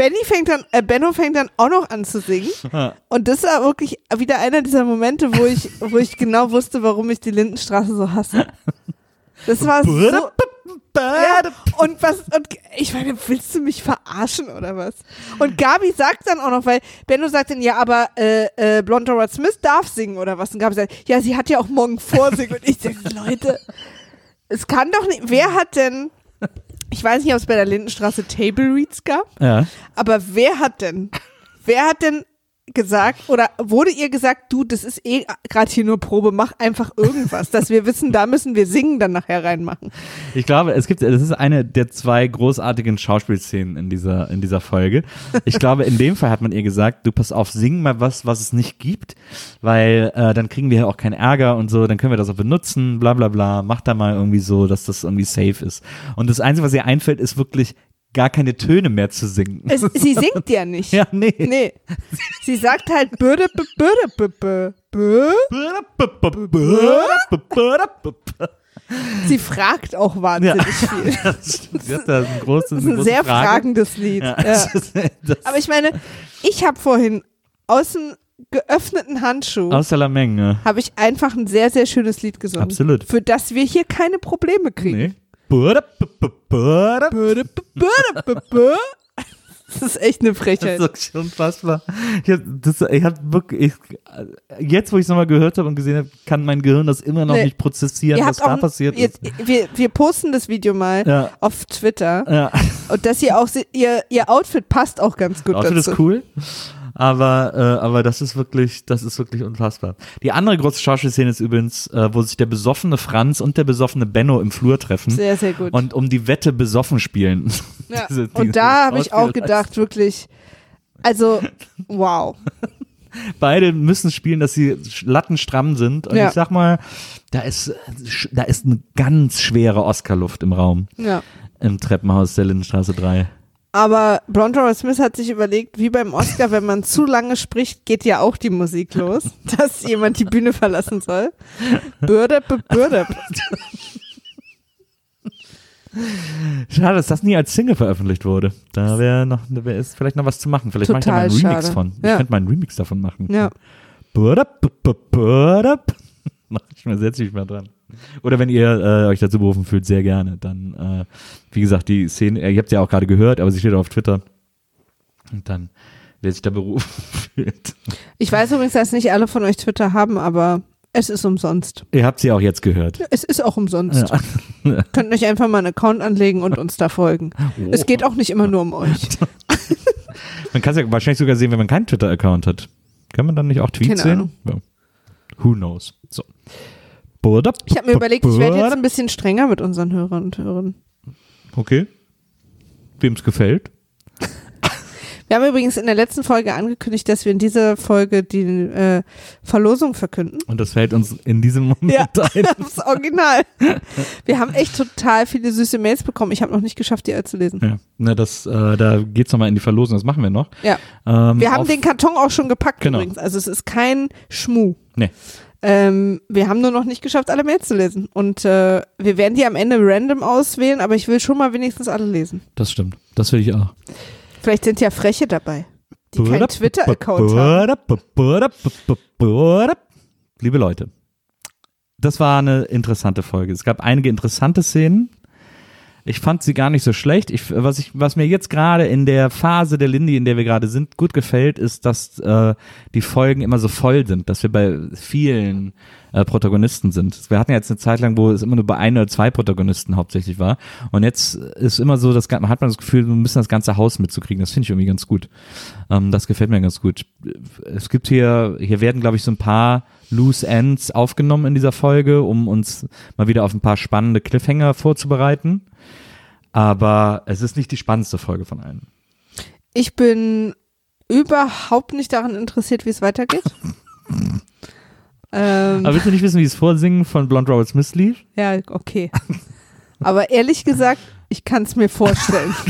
Benny fängt dann, äh, Benno fängt dann auch noch an zu singen. Und das war wirklich wieder einer dieser Momente, wo ich, wo ich genau wusste, warum ich die Lindenstraße so hasse. Das war so. Ja, und was, und ich meine, willst du mich verarschen oder was? Und Gabi sagt dann auch noch, weil Benno sagt dann, ja, aber äh, äh, Blonde Dora Smith darf singen oder was? Und Gabi sagt, ja, sie hat ja auch morgen vorsingen. Und ich denke, Leute, es kann doch nicht, wer hat denn, ich weiß nicht, ob es bei der Lindenstraße Table Reads gab, Ja. aber wer hat denn, wer hat denn gesagt oder wurde ihr gesagt, du, das ist eh gerade hier nur Probe, mach einfach irgendwas, dass wir wissen, da müssen wir singen dann nachher reinmachen. Ich glaube, es gibt, das ist eine der zwei großartigen Schauspielszenen in dieser, in dieser Folge. Ich glaube, in dem Fall hat man ihr gesagt, du pass auf, sing mal was, was es nicht gibt, weil äh, dann kriegen wir ja auch keinen Ärger und so, dann können wir das auch benutzen, bla bla bla, mach da mal irgendwie so, dass das irgendwie safe ist. Und das Einzige, was ihr einfällt, ist wirklich gar keine Töne mehr zu singen. Es, sie singt ja nicht. ja, nee. Nee. Sie sagt halt Bürde, Bürde. Sie fragt auch wahnsinnig viel. Sie hat da ein großes, Das ist ein sehr Frage. fragendes Lied. Ja, Ja. das ist- das- Aber ich meine, ich habe vorhin aus dem geöffneten Handschuh Aus der Menge. habe ich einfach ein sehr, sehr schönes Lied gesungen. Absolut. Für das wir hier keine Probleme kriegen. Nee. Das ist echt eine Das ist Frechheit. unfassbar. Ich hab, das, ich hab wirklich, ich, jetzt wo ich es nochmal gehört habe und gesehen habe, kann mein Gehirn das immer noch Nee. nicht prozessieren, was da passiert ihr, ist. wir, wir posten das Video mal Ja. auf Twitter Ja, und dass ihr auch ihr, ihr Outfit passt auch ganz gut Outfit dazu. ist cool. Aber, äh, aber das ist wirklich, das ist wirklich unfassbar. Die andere große Schauspielszene ist übrigens, äh, wo sich der besoffene Franz und der besoffene Benno im Flur treffen Sehr, sehr gut. und um die Wette besoffen spielen. Ja. Diese- diese und da habe ich auch gedacht, wirklich, also, wow. Beide müssen spielen, dass sie lattenstramm sind. Und Ja. ich sag mal, da ist, da ist eine ganz schwere Oscarluft im Raum. Ja. Im Treppenhaus der Lindenstraße 3. Aber Dora Smith hat sich überlegt, wie beim Oscar, wenn man zu lange spricht, geht ja auch die Musik los, dass jemand die Bühne verlassen soll. Bürde, b- Bürde. Schade, dass das nie als Single veröffentlicht wurde. Da wäre noch, da wär ist vielleicht noch was zu machen. Vielleicht mache ich da mal einen Total Remix schade. von. Ich Ja. könnte mal einen Remix davon machen. Ja. Burdup, burdup. Mach ich mal, setze ich mal dran. Oder wenn ihr äh, euch dazu berufen fühlt, sehr gerne. Dann, äh, wie gesagt, die Szene, äh, ihr habt sie ja auch gerade gehört, aber sie steht auf Twitter. Und dann, wer sich da berufen fühlt. Ich weiß übrigens, dass nicht alle von euch Twitter haben, aber Es ist umsonst. Ihr habt sie auch jetzt gehört. Es ist auch umsonst. Könnt euch einfach mal einen Account anlegen und uns da folgen. Es geht auch nicht immer nur um euch. Man kann es ja wahrscheinlich sogar sehen, wenn man keinen Twitter-Account hat. Kann man dann nicht auch Tweets Keine sehen? Ja. Who knows? So. Ich habe mir überlegt, ich werde jetzt ein bisschen strenger mit unseren Hörern und Hörern. Okay. Wem es gefällt. Wir haben übrigens in der letzten Folge angekündigt, dass wir in dieser Folge die äh, Verlosung verkünden. Und das fällt uns in diesem Moment Ja, ein. das Original. Wir haben echt total viele süße Mails bekommen. Ich habe noch nicht geschafft, die alle zu lesen. Ja, ne, das, äh, da geht's nochmal in die Verlosung, das machen wir noch. Ja. Ähm, Wir haben den Karton auch schon gepackt Genau. übrigens. Also es ist kein Schmuh. Nee. Ähm, wir haben nur noch nicht geschafft, alle Mails zu lesen. Und äh, wir werden die am Ende random auswählen, aber ich will schon mal wenigstens alle lesen. Das stimmt. Das will ich auch. Vielleicht sind ja Freche dabei, die keinen Twitter-Account haben. haben. Liebe Leute, das war eine interessante Folge. Es gab einige interessante Szenen. Ich fand sie gar nicht so schlecht. Ich, was, ich, was mir jetzt gerade in der Phase der Lindy, in der wir gerade sind, gut gefällt, ist, dass äh, die Folgen immer so voll sind, dass wir bei vielen äh, Protagonisten sind. Wir hatten ja jetzt eine Zeit lang, wo es immer nur bei ein oder zwei Protagonisten hauptsächlich war. Und jetzt ist immer so, dass man hat man das Gefühl, wir müssen das ganze Haus mitzukriegen. Das finde ich irgendwie ganz gut. Ähm, das gefällt mir ganz gut. Es gibt hier, hier werden, glaube ich, so ein paar Loose Ends aufgenommen in dieser Folge, um uns mal wieder auf ein paar spannende Cliffhanger vorzubereiten. Aber es ist nicht die spannendste Folge von allen. Ich bin überhaupt nicht daran interessiert, wie es weitergeht. ähm, Aber willst du nicht wissen, wie es Vorsingen von Blonde Robert Smith lief? ja, okay. Aber ehrlich gesagt, ich kann es mir vorstellen.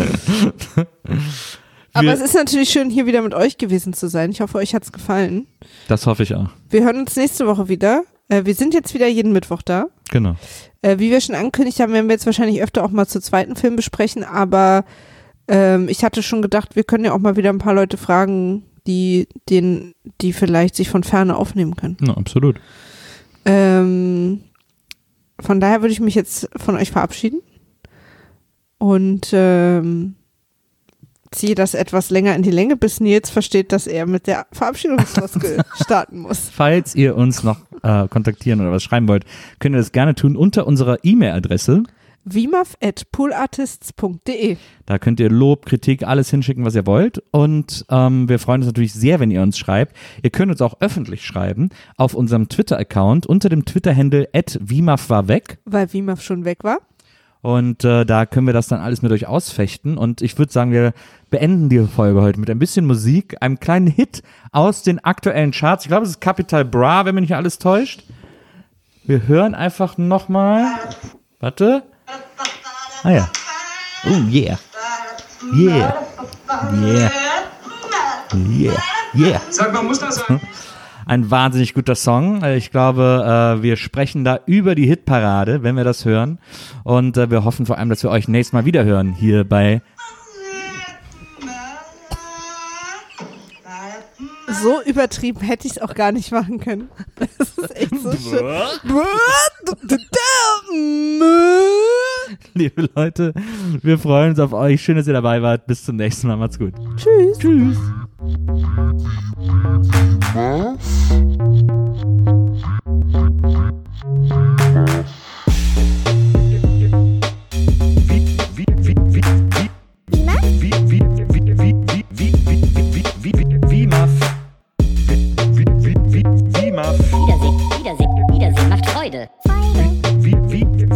Aber es ist natürlich schön, hier wieder mit euch gewesen zu sein. Ich hoffe, euch hat's gefallen. Das hoffe ich auch. Wir hören uns nächste Woche wieder. Äh, wir sind jetzt wieder jeden Mittwoch da. Genau. Äh, wie wir schon angekündigt haben, werden wir jetzt wahrscheinlich öfter auch mal zu zweiten Film besprechen, aber ähm, ich hatte schon gedacht, wir können ja auch mal wieder ein paar Leute fragen, die, den, die vielleicht sich von ferne aufnehmen können. Ja, absolut. Ähm, von daher würde ich mich jetzt von euch verabschieden und ähm, ziehe das etwas länger in die Länge, bis Nils versteht, dass er mit der Verabschiedungsfloskel starten muss. Falls ihr uns noch äh, kontaktieren oder was schreiben wollt, könnt ihr das gerne tun unter unserer E-Mail-Adresse. vimaf.poolartists.de Da könnt ihr Lob, Kritik, alles hinschicken, was ihr wollt. Und ähm, wir freuen uns natürlich sehr, wenn ihr uns schreibt. Ihr könnt uns auch öffentlich schreiben auf unserem Twitter-Account unter dem Twitter-Handle @vimaf war weg. weil Vimaf schon weg war. Und äh, da können wir das dann alles mit euch ausfechten. Und ich würde sagen, wir beenden die Folge heute mit ein bisschen Musik, einem kleinen Hit aus den aktuellen Charts. Ich glaube, es ist Capital Bra, wenn mich nicht alles täuscht. Wir hören einfach nochmal. Warte. Ah ja. Oh yeah. Yeah. Yeah. Yeah. Yeah. Sag mal, muss das sein? Ein wahnsinnig guter Song. Äh, Ich glaube, äh, wir sprechen da über die Hitparade, wenn wir das hören. Und äh, wir hoffen vor allem, dass wir euch nächstes Mal wieder hören hier bei So übertrieben hätte ich es auch gar nicht machen können. Das ist echt so schön. Liebe Leute, wir freuen uns auf euch. Schön, dass ihr dabei wart. Bis zum nächsten Mal. Macht's gut. Tschüss. Tschüss. Wiedersehen, Wiedersehen, Wiedersehen macht Freude.